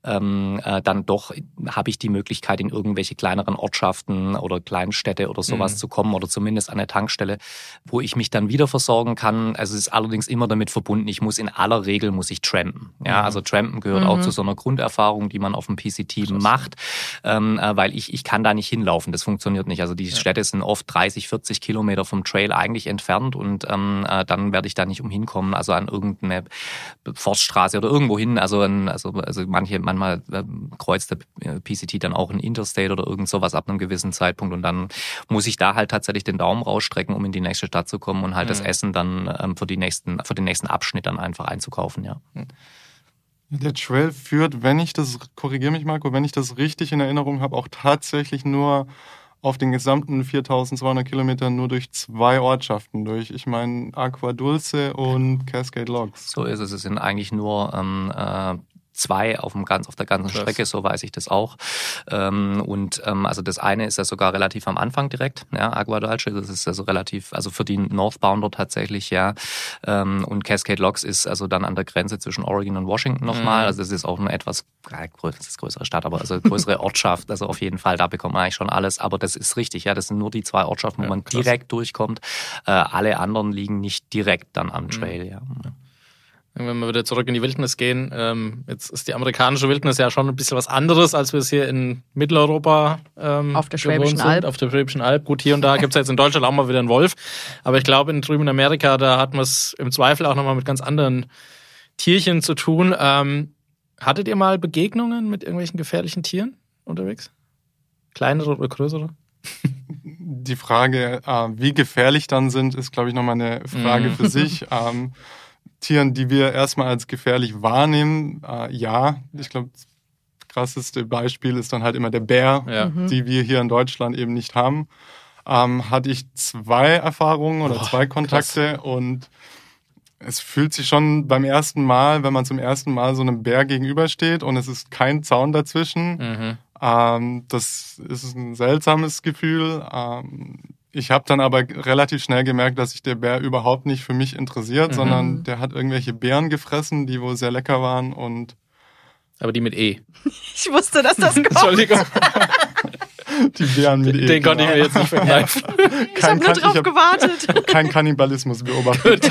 ähm, äh, dann doch habe ich die Möglichkeit, in irgendwelche kleineren Ortschaften oder Kleinstädte oder sowas mhm. zu kommen oder zumindest an eine Tankstelle, wo ich mich dann wieder versorgen kann. Also es ist allerdings immer damit verbunden, ich muss in aller Regel muss ich trampen. Ja, mhm. also trampen gehört mhm. auch zu so einer Grunderfahrung, die man auf dem PCT Krass. macht, ähm, äh, weil ich, ich kann da nicht hinlaufen. Das funktioniert nicht. Also die ja. Städte sind oft 30, 40 Kilometer vom Trail eigentlich entfernt und ähm, äh, dann werde ich da nicht umhin kommen. Also an irgendeine Forststraße oder irgendwo hin. Also, ein, also, also manche, manchmal äh, kreuzt der PCT dann auch ein Interstate oder irgend sowas ab einem gewissen Zeitpunkt und dann muss ich da halt tatsächlich den Daumen rausstrecken, um in die nächste Stadt zu kommen und halt mhm. das Essen dann ähm, für die nächsten, für den nächsten Abschnitt dann einfach einzukaufen, ja. Der Trail führt, wenn ich das, korrigiere mich Marco, wenn ich das richtig in Erinnerung habe, auch tatsächlich nur auf den gesamten 4200 Kilometern nur durch zwei Ortschaften durch. Ich meine Aqua Dulce und Cascade Logs. So ist es. Es sind eigentlich nur ähm, äh, zwei auf, dem ganz, auf der ganzen Krass. Strecke, so weiß ich das auch. Ähm, und ähm, also das eine ist ja sogar relativ am Anfang direkt, ja, Agua Dulce, das ist also relativ, also für die Northbounder tatsächlich, ja. Ähm, und Cascade Locks ist also dann an der Grenze zwischen Oregon und Washington nochmal. Mhm. Also das ist auch eine etwas das ist größere Stadt, aber also größere Ortschaft. Also auf jeden Fall, da bekommt man eigentlich schon alles. Aber das ist richtig, ja. Das sind nur die zwei Ortschaften, wo ja, man direkt durchkommt. Äh, alle anderen liegen nicht direkt dann am mhm. Trail, mhm. ja. Wenn wir wieder zurück in die Wildnis gehen, ähm, jetzt ist die amerikanische Wildnis ja schon ein bisschen was anderes, als wir es hier in Mitteleuropa ähm, auf der Schwäbischen Alb. Auf der Schwäbischen Alb. Gut, hier und da gibt es jetzt in Deutschland auch mal wieder einen Wolf. Aber ich glaube, in drüben in Amerika, da hat man es im Zweifel auch nochmal mit ganz anderen Tierchen zu tun. Ähm, hattet ihr mal Begegnungen mit irgendwelchen gefährlichen Tieren unterwegs? Kleinere oder größere? Die Frage, äh, wie gefährlich dann sind, ist, glaube ich, nochmal eine Frage mhm. für sich. Ähm, Tieren, die wir erstmal als gefährlich wahrnehmen, äh, ja. Ich glaube, das krasseste Beispiel ist dann halt immer der Bär, ja. Mhm. die wir hier in Deutschland eben nicht haben. Ähm, hatte ich zwei Erfahrungen oder Boah, zwei Kontakte krass. und es fühlt sich schon beim ersten Mal, wenn man zum ersten Mal so einem Bär gegenübersteht und es ist kein Zaun dazwischen. Mhm. Ähm, das ist ein seltsames Gefühl. Ähm, ich habe dann aber relativ schnell gemerkt, dass sich der Bär überhaupt nicht für mich interessiert, mhm. sondern der hat irgendwelche Beeren gefressen, die wohl sehr lecker waren und. Aber die mit E. Ich wusste, dass das kommt. Entschuldigung. die Beeren mit E. Den konnte ich mir jetzt nicht verkneifen. ich habe nur drauf gewartet. Kein Kannibalismus beobachtet.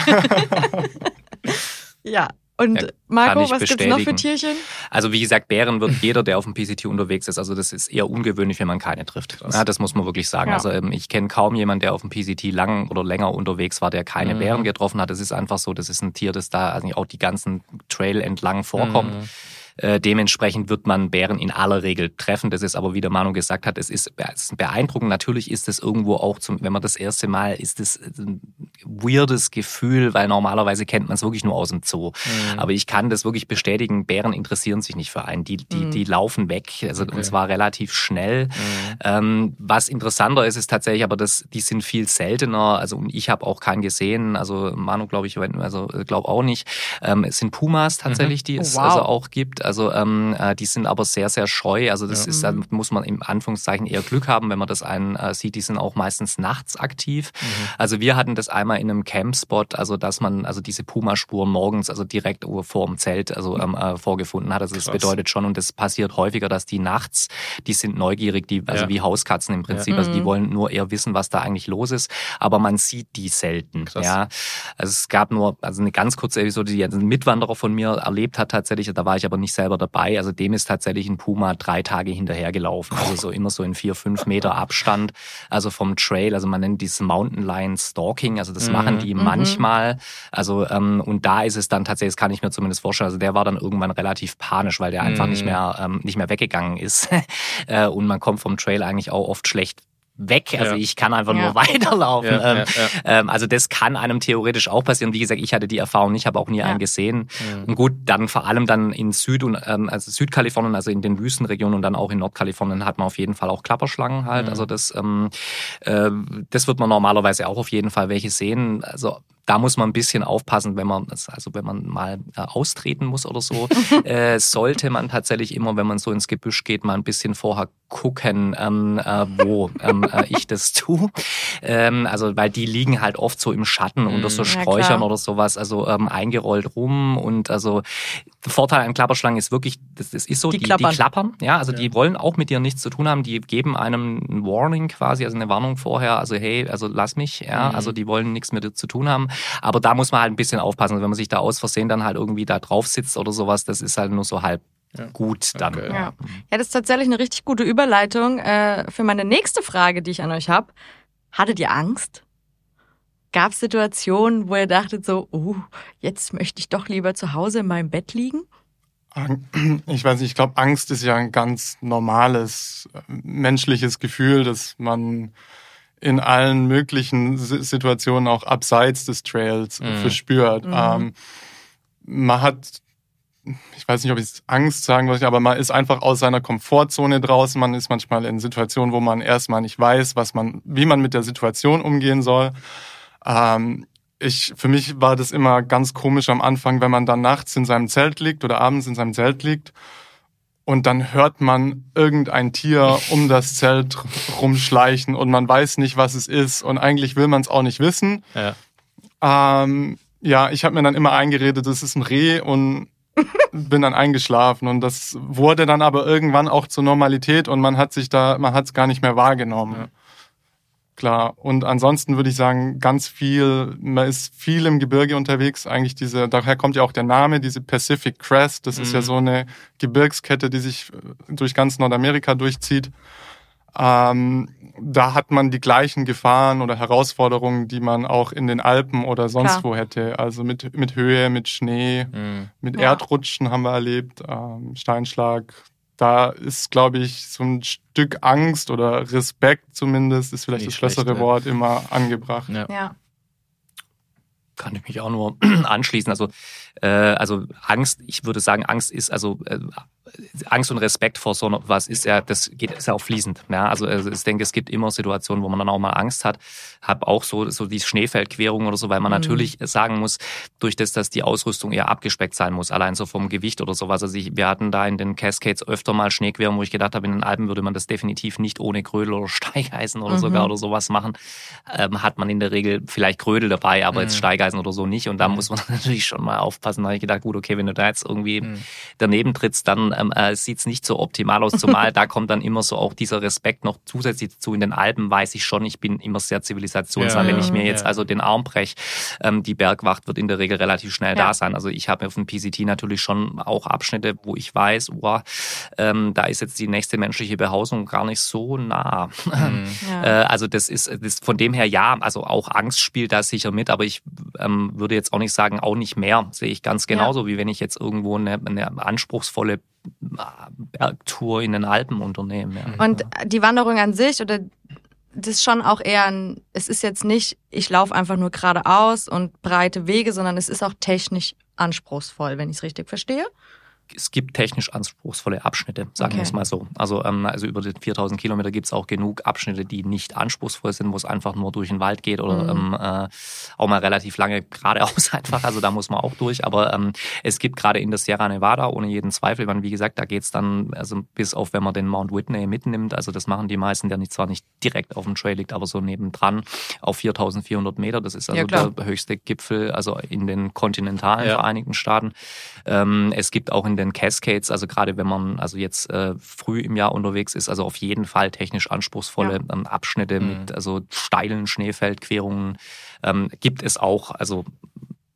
ja, und ja, Marco, was gibt es noch für Tierchen? Also wie gesagt, Bären wird jeder, der auf dem PCT unterwegs ist. Also das ist eher ungewöhnlich, wenn man keine trifft. Ja, das muss man wirklich sagen. Ja. Also ähm, ich kenne kaum jemanden, der auf dem PCT lang oder länger unterwegs war, der keine mhm. Bären getroffen hat. Das ist einfach so, das ist ein Tier, das da also auch die ganzen Trail entlang vorkommt. Mhm. Äh, dementsprechend wird man Bären in aller Regel treffen. Das ist aber, wie der Manu gesagt hat, es ist, beeindruckend. Natürlich ist es irgendwo auch, zum, wenn man das erste Mal, ist es ein weirdes Gefühl, weil normalerweise kennt man es wirklich nur aus dem Zoo. Mhm. Aber ich kann das wirklich bestätigen, Bären interessieren sich nicht für einen. Die, die, mhm. die laufen weg, also okay. und zwar relativ schnell. Mhm. Ähm, was interessanter ist, ist tatsächlich, aber das, die sind viel seltener. Also und ich habe auch keinen gesehen. Also Manu glaube ich, also glaube auch nicht. Ähm, es sind Pumas tatsächlich, mhm. die es oh, also wow. also auch gibt. Also ähm, äh, die sind aber sehr, sehr scheu. Also das ja. ist, da muss man im Anführungszeichen eher Glück haben, wenn man das einen äh, sieht. Die sind auch meistens nachts aktiv. Mhm. Also wir hatten das einmal in einem Campspot, also dass man also diese Pumaspuren morgens also direkt vor dem Zelt also ähm, äh, vorgefunden hat. Also das bedeutet schon und das passiert häufiger, dass die nachts, die sind neugierig, die also ja. wie Hauskatzen im Prinzip. Ja. Also die mhm. wollen nur eher wissen, was da eigentlich los ist. Aber man sieht die selten. Krass. Ja, also es gab nur also eine ganz kurze Episode, die ein Mitwanderer von mir erlebt hat tatsächlich. Da war ich aber nicht selber dabei. Also dem ist tatsächlich ein Puma drei Tage hinterhergelaufen. Also so immer so in vier, fünf Meter Abstand. Also vom Trail. Also man nennt dieses Mountain Lion Stalking. Also das mhm. machen die mhm. manchmal. Also ähm, und da ist es dann tatsächlich, das kann ich mir zumindest vorstellen. Also der war dann irgendwann relativ panisch, weil der einfach nicht mhm. mehr ähm, nicht mehr weggegangen ist. Äh, und man kommt vom Trail eigentlich auch oft schlecht weg. Also Ja. ich kann einfach Ja. nur weiterlaufen. Ja, ähm, ja, ähm, also das kann einem theoretisch auch passieren. Wie gesagt, ich hatte die Erfahrung nicht, habe auch nie Ja. einen gesehen. Mhm. Und gut, dann vor allem dann in Süd- und ähm, also Südkalifornien, also in den Wüstenregionen und dann auch in Nordkalifornien hat man auf jeden Fall auch Klapperschlangen halt. Mhm. Also das, ähm, äh, das wird man normalerweise auch auf jeden Fall welche sehen. Also da muss man ein bisschen aufpassen, wenn man, also wenn man mal äh, austreten muss oder so, äh, sollte man tatsächlich immer, wenn man so ins Gebüsch geht, mal ein bisschen vorher gucken, ähm, äh, wo ähm, äh, ich das tue. Ähm, also weil die liegen halt oft so im Schatten unter so Mhm. Ja, Sträuchern klar. oder sowas, also ähm, eingerollt rum und also der Vorteil an Klapperschlangen ist wirklich, das, das ist so, Die die, die, klappern. klappern, ja, also Ja. die wollen auch mit dir nichts zu tun haben, die geben einem ein Warning quasi, also eine Warnung vorher, also hey, also lass mich, ja, Mhm. also die wollen nichts mit dir zu tun haben, aber da muss man halt ein bisschen aufpassen, wenn man sich da aus Versehen dann halt irgendwie da drauf sitzt oder sowas, das ist halt nur so halb Ja. gut dann. Okay. Ja. ja, das ist tatsächlich eine richtig gute Überleitung äh, für meine nächste Frage, die ich an euch habe. Hattet ihr Angst? Gab es Situationen, wo ihr dachtet so, oh, jetzt möchte ich doch lieber zu Hause in meinem Bett liegen? Ich weiß nicht, ich glaube, Angst ist ja ein ganz normales äh, menschliches Gefühl, das man in allen möglichen Si- Situationen auch abseits des Trails Mhm. verspürt. Mhm. Ähm, man hat, ich weiß nicht, ob ich es Angst sagen würde, aber man ist einfach aus seiner Komfortzone draußen. Man ist manchmal in Situationen, wo man erstmal nicht weiß, was man, wie man mit der Situation umgehen soll. Ähm, ich, für mich war das immer ganz komisch am Anfang, wenn man dann nachts in seinem Zelt liegt oder abends in seinem Zelt liegt und dann hört man irgendein Tier um das Zelt rumschleichen und man weiß nicht, was es ist und eigentlich will man es auch nicht wissen. Ja. Ähm, ja, ich habe mir dann immer eingeredet, das ist ein Reh und bin dann eingeschlafen und das wurde dann aber irgendwann auch zur Normalität und man hat sich da, man hat es gar nicht mehr wahrgenommen. Ja. Klar. Und ansonsten würde ich sagen, ganz viel, man ist viel im Gebirge unterwegs. Eigentlich diese, daher kommt ja auch der Name, diese Pacific Crest. Das ist Mhm. ja so eine Gebirgskette, die sich äh, durch ganz Nordamerika durchzieht. Ähm, da hat man die gleichen Gefahren oder Herausforderungen, die man auch in den Alpen oder sonst Klar. wo hätte. Also mit, mit Höhe, mit Schnee, Mhm. mit Ja. Erdrutschen haben wir erlebt, ähm, Steinschlag. Da ist, glaube ich, so ein Stück Angst oder Respekt zumindest, ist vielleicht Nicht das bessere ja. Wort, immer angebracht. Ja. Ja. Kann ich mich auch nur anschließen. Also, äh, also Angst, ich würde sagen, Angst ist, also äh, Angst und Respekt vor so was ist ja, das geht ist ja auch fließend. Ja? Also, also ich denke, es gibt immer Situationen, wo man dann auch mal Angst hat. Hab auch so, so die Schneefeldquerung oder so, weil man Mhm. natürlich sagen muss, durch das, dass die Ausrüstung eher abgespeckt sein muss, allein so vom Gewicht oder sowas. Also ich, wir hatten da in den Cascades öfter mal Schneequerungen, wo ich gedacht habe, in den Alpen würde man das definitiv nicht ohne Grödel oder Steigeisen oder Mhm. sogar oder sowas machen. Ähm, hat man in der Regel vielleicht Grödel dabei, aber jetzt Mhm. Steigeisen oder so nicht. Und da Mhm. muss man natürlich schon mal aufpassen. Da habe ich gedacht, gut, okay, wenn du da jetzt irgendwie Mhm. daneben trittst, dann ähm, äh, sieht es nicht so optimal aus. Zumal da kommt dann immer so auch dieser Respekt noch zusätzlich dazu. In den Alpen weiß ich schon, ich bin immer sehr zivilisationsnah. Ja, Wenn ja. ich mir jetzt Ja. also den Arm brech, ähm, die Bergwacht wird in der Regel relativ schnell Ja. da sein. Also ich habe auf dem PCT natürlich schon auch Abschnitte, wo ich weiß, wow, ähm, da ist jetzt die nächste menschliche Behausung gar nicht so nah. Mhm. Ja. Äh, also das ist das von dem her ja, also auch Angst spielt da sicher mit, aber ich ähm, würde jetzt auch nicht sagen, auch nicht mehr. Sehe ich ganz genauso, wie wenn ich jetzt irgendwo eine, eine anspruchsvolle äh, Bergtour in den Alpen unternehme. Ja. Und die Wanderung an sich oder das ist schon auch eher ein, es ist jetzt nicht, ich laufe einfach nur geradeaus und breite Wege, sondern es ist auch technisch anspruchsvoll, wenn ich es richtig verstehe. Es gibt technisch anspruchsvolle Abschnitte, sagen Okay. wir es mal so. Also, ähm, also über die 4000 Kilometer gibt es auch genug Abschnitte, die nicht anspruchsvoll sind, wo es einfach nur durch den Wald geht oder Mhm. ähm, äh, auch mal relativ lange geradeaus einfach. Also da muss man auch durch. Aber ähm, es gibt gerade in der Sierra Nevada ohne jeden Zweifel, man, wie gesagt, da geht's dann, also bis auf, wenn man den Mount Whitney mitnimmt, also das machen die meisten, der nicht zwar nicht direkt auf dem Trail liegt, aber so nebendran auf 4400 Meter. Das ist also Ja, der höchste Gipfel, also in den kontinentalen Ja. Vereinigten Staaten. Ähm, es gibt auch in den Cascades, also gerade wenn man also jetzt äh, früh im Jahr unterwegs ist, also auf jeden Fall technisch anspruchsvolle ähm, Abschnitte Mhm. mit also steilen Schneefeldquerungen ähm, gibt es auch. Also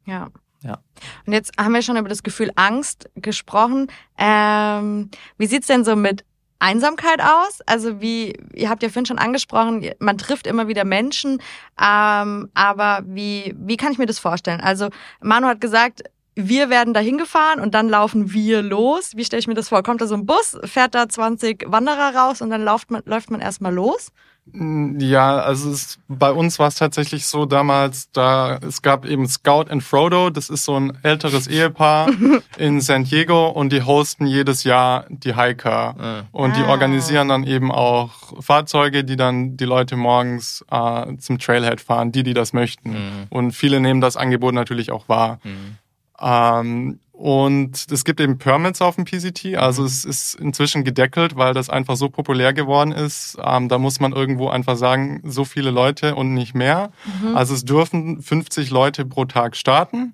Ja. Ja. Und jetzt haben wir schon über das Gefühl Angst gesprochen. Ähm, wie sieht's denn so mit Einsamkeit aus? Also wie, ihr habt ja vorhin schon angesprochen, man trifft immer wieder Menschen, ähm, aber wie, wie kann ich mir das vorstellen? Also Manu hat gesagt, wir werden da hingefahren und dann laufen wir los. Wie stelle ich mir das vor? Kommt da so ein Bus, fährt da 20 Wanderer raus und dann läuft man, läuft man erstmal los? Ja, also es, bei uns war es tatsächlich so damals, da es gab eben Scout and Frodo, das ist so ein älteres Ehepaar in San Diego und die hosten jedes Jahr die Hiker Ah. und die Ah. organisieren dann eben auch Fahrzeuge, die dann die Leute morgens äh, zum Trailhead fahren, die die das möchten. Mhm. Und viele nehmen das Angebot natürlich auch wahr. Mhm. Ähm, und es gibt eben Permits auf dem PCT, Mhm. also es ist inzwischen gedeckelt, weil das einfach so populär geworden ist. Ähm, da muss man irgendwo einfach sagen, so viele Leute und nicht mehr. Also es dürfen 50 Leute pro Tag starten.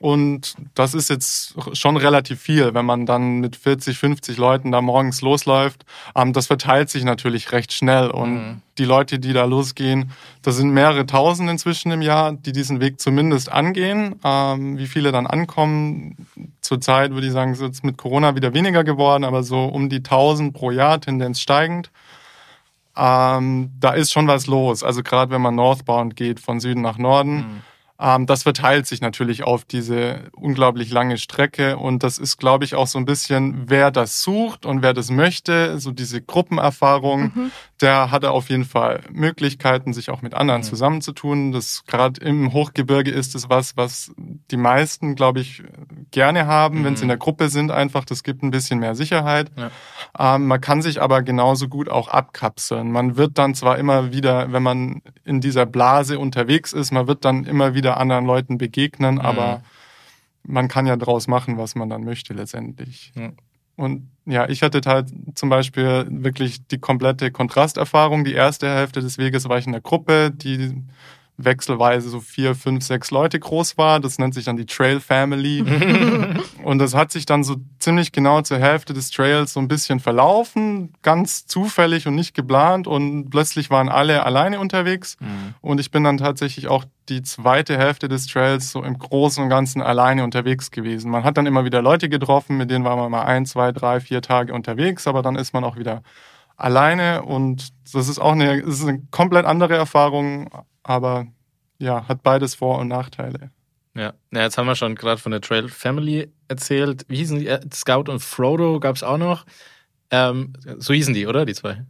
Und das ist jetzt schon relativ viel, wenn man dann mit 40, 50 Leuten da morgens losläuft. Ähm, das verteilt sich natürlich recht schnell. Und Mhm. die Leute, die da losgehen, das sind mehrere tausend inzwischen im Jahr, die diesen Weg zumindest angehen. Ähm, wie viele dann ankommen, zurzeit würde ich sagen, ist jetzt mit Corona wieder weniger geworden, aber so um die tausend pro Jahr, Tendenz steigend. Ähm, da ist schon was los. Also gerade wenn man northbound geht, von Süden nach Norden. Ähm, das verteilt sich natürlich auf diese unglaublich lange Strecke und das ist, glaube ich, auch so ein bisschen, wer das sucht und wer das möchte, so diese Gruppenerfahrung, der hat auf jeden Fall Möglichkeiten, sich auch mit anderen zusammenzutun. Das gerade im Hochgebirge ist es was, was die meisten, glaube ich, gerne haben, wenn sie in der Gruppe sind. Einfach, das gibt ein bisschen mehr Sicherheit. Ja. Ähm, man kann sich aber genauso gut auch abkapseln. Man wird dann zwar immer wieder, wenn man in dieser Blase unterwegs ist, man wird dann immer wieder anderen Leuten begegnen, aber man kann ja draus machen, was man dann möchte letztendlich. Ja. Und ja, ich hatte halt zum Beispiel wirklich die komplette Kontrasterfahrung. Die erste Hälfte des Weges war ich in der Gruppe, die wechselweise so vier, fünf, sechs Leute groß war. Das nennt sich dann die Trail Family. Und das hat sich dann so ziemlich genau zur Hälfte des Trails so ein bisschen verlaufen, ganz zufällig und nicht geplant. Und plötzlich waren alle alleine unterwegs. Mhm. Und ich bin dann tatsächlich auch die zweite Hälfte des Trails so im Großen und Ganzen alleine unterwegs gewesen. Man hat dann immer wieder Leute getroffen, mit denen war man mal ein, zwei, drei, vier Tage unterwegs, aber dann ist man auch wieder alleine und das ist auch eine, das ist eine komplett andere Erfahrung, aber ja, hat beides Vor- und Nachteile. Ja. ja, jetzt haben wir schon gerade von der Trail Family erzählt. Wie hießen die? Äh, Scout und Frodo gab es auch noch. Ähm, so hießen die, oder? Die zwei.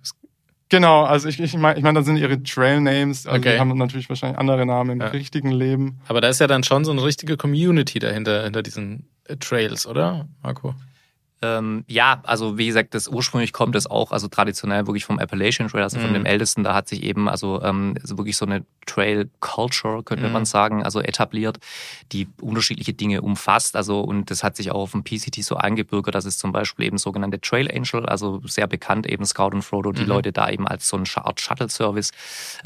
Genau, also ich, ich meine, ich mein, das sind ihre Trail-Names, also Okay. die haben natürlich wahrscheinlich andere Namen im Ja. richtigen Leben. Aber da ist ja dann schon so eine richtige Community dahinter, hinter diesen äh, Trails, oder, Marco? Ähm, ja, also wie gesagt, das ursprünglich kommt es auch, also traditionell wirklich vom Appalachian Trail, also von Mhm. dem Ältesten, da hat sich eben also, ähm, also wirklich so eine Trail Culture, könnte Mhm. man sagen, also etabliert, die unterschiedliche Dinge umfasst. Also und das hat sich auch auf dem PCT so eingebürgert, dass es zum Beispiel eben sogenannte Trail Angel, also sehr bekannt eben Scout und Frodo, die Mhm. Leute da eben als so eine Art Shuttle-Service,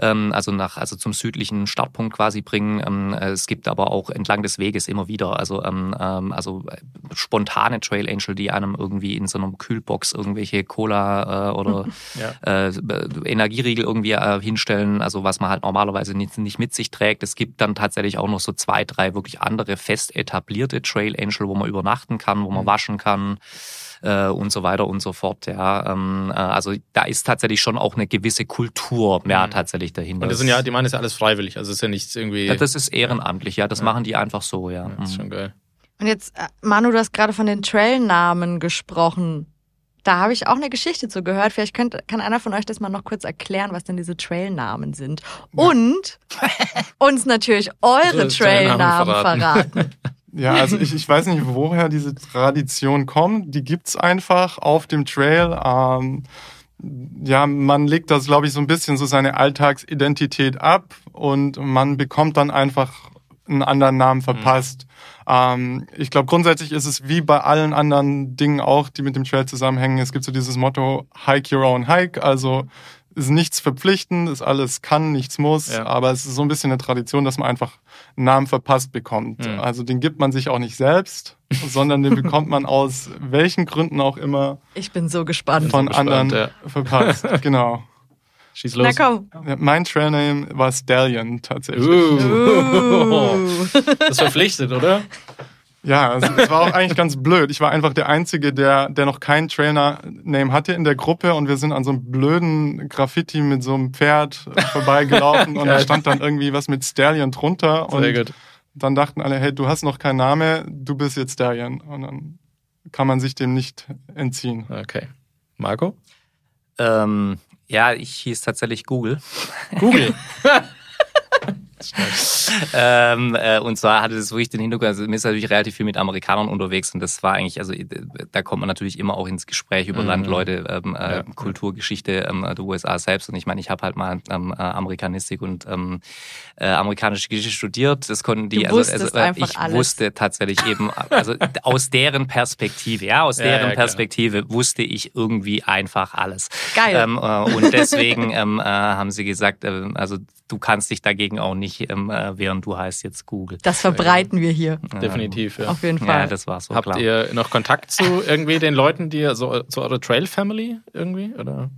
ähm, also nach, also zum südlichen Startpunkt quasi bringen. Ähm, äh, es gibt aber auch entlang des Weges immer wieder, also, ähm, ähm, also äh, spontane Trail Angel, die einem irgendwie in so einer Kühlbox irgendwelche Cola äh, oder Ja. äh, Energieriegel irgendwie äh, hinstellen, also was man halt normalerweise nicht, nicht mit sich trägt. Es gibt dann tatsächlich auch noch so zwei, drei wirklich andere fest etablierte Trail Angel, wo man übernachten kann, wo man Mhm. waschen kann äh, und so weiter und so fort. Ja, ähm, äh, also da ist tatsächlich schon auch eine gewisse Kultur ja Mhm. tatsächlich dahinter. Und das sind ja, die meinen, ist ja alles freiwillig. Also es ist ja nichts irgendwie. ja, das ist ehrenamtlich, ja, das Ja. machen die einfach so, ja. ja, das ist Mhm. schon geil. Und jetzt, äh, Manu, du hast gerade von den Trailnamen gesprochen. Da habe ich auch eine Geschichte zu gehört. Vielleicht könnt, kann einer von euch das mal noch kurz erklären, was denn diese Trailnamen sind. Und uns natürlich eure Trailnamen verraten. verraten. Ja, also ich, ich weiß nicht, woher diese Tradition kommt. Die gibt's einfach auf dem Trail. Ähm, ja, man legt das, glaube ich, so ein bisschen so seine Alltagsidentität ab und man bekommt dann einfach einen anderen Namen verpasst. Ähm, ich glaube, grundsätzlich ist es wie bei allen anderen Dingen auch, die mit dem Trail zusammenhängen. Es gibt so dieses Motto, hike your own hike, also ist nichts verpflichtend, ist alles kann, nichts muss, Ja. aber es ist so ein bisschen eine Tradition, dass man einfach einen Namen verpasst bekommt. Mhm. Also den gibt man sich auch nicht selbst, sondern den bekommt man aus welchen Gründen auch immer Ich bin so gespannt. von gespannt, anderen verpasst. Genau. Schieß Na los. komm. Ja, Mein Trailname war Stallion tatsächlich. Uh. Das ist verpflichtet, oder? Ja, also es war auch eigentlich ganz blöd. Ich war einfach der Einzige, der, der noch keinen Trainer-Name hatte in der Gruppe und wir sind an so einem blöden Graffiti mit so einem Pferd vorbeigelaufen und da stand dann irgendwie was mit Stallion drunter und Sehr gut. dann dachten alle, hey, du hast noch keinen Name, du bist jetzt Stallion und dann kann man sich dem nicht entziehen. Okay. Marco? Ähm, Ja, ich hieß tatsächlich Google. Google. ähm, äh, und zwar hatte das wirklich den Hintergrund, also mir ist natürlich relativ viel mit Amerikanern unterwegs und das war eigentlich, also da kommt man natürlich immer auch ins Gespräch über mhm. Landleute, ähm, äh, ja. Kulturgeschichte ähm, der USA selbst und ich meine, ich habe halt mal ähm, äh, Amerikanistik und ähm, äh, amerikanische Geschichte studiert, das konnten die, du also, also äh, ich alles. wusste tatsächlich eben, also aus deren Perspektive, ja, aus deren ja, Perspektive wusste ich irgendwie einfach alles. Geil. Ähm, äh, und deswegen ähm, äh, haben sie gesagt, äh, also du kannst dich dagegen auch nicht ähm, äh, wehren, du heißt jetzt Google. Das verbreiten wir hier. Definitiv, ja. Auf jeden Fall. Ja, das war so Habt klar. ihr noch Kontakt zu irgendwie den Leuten, die so zu eurer Trail Family irgendwie oder?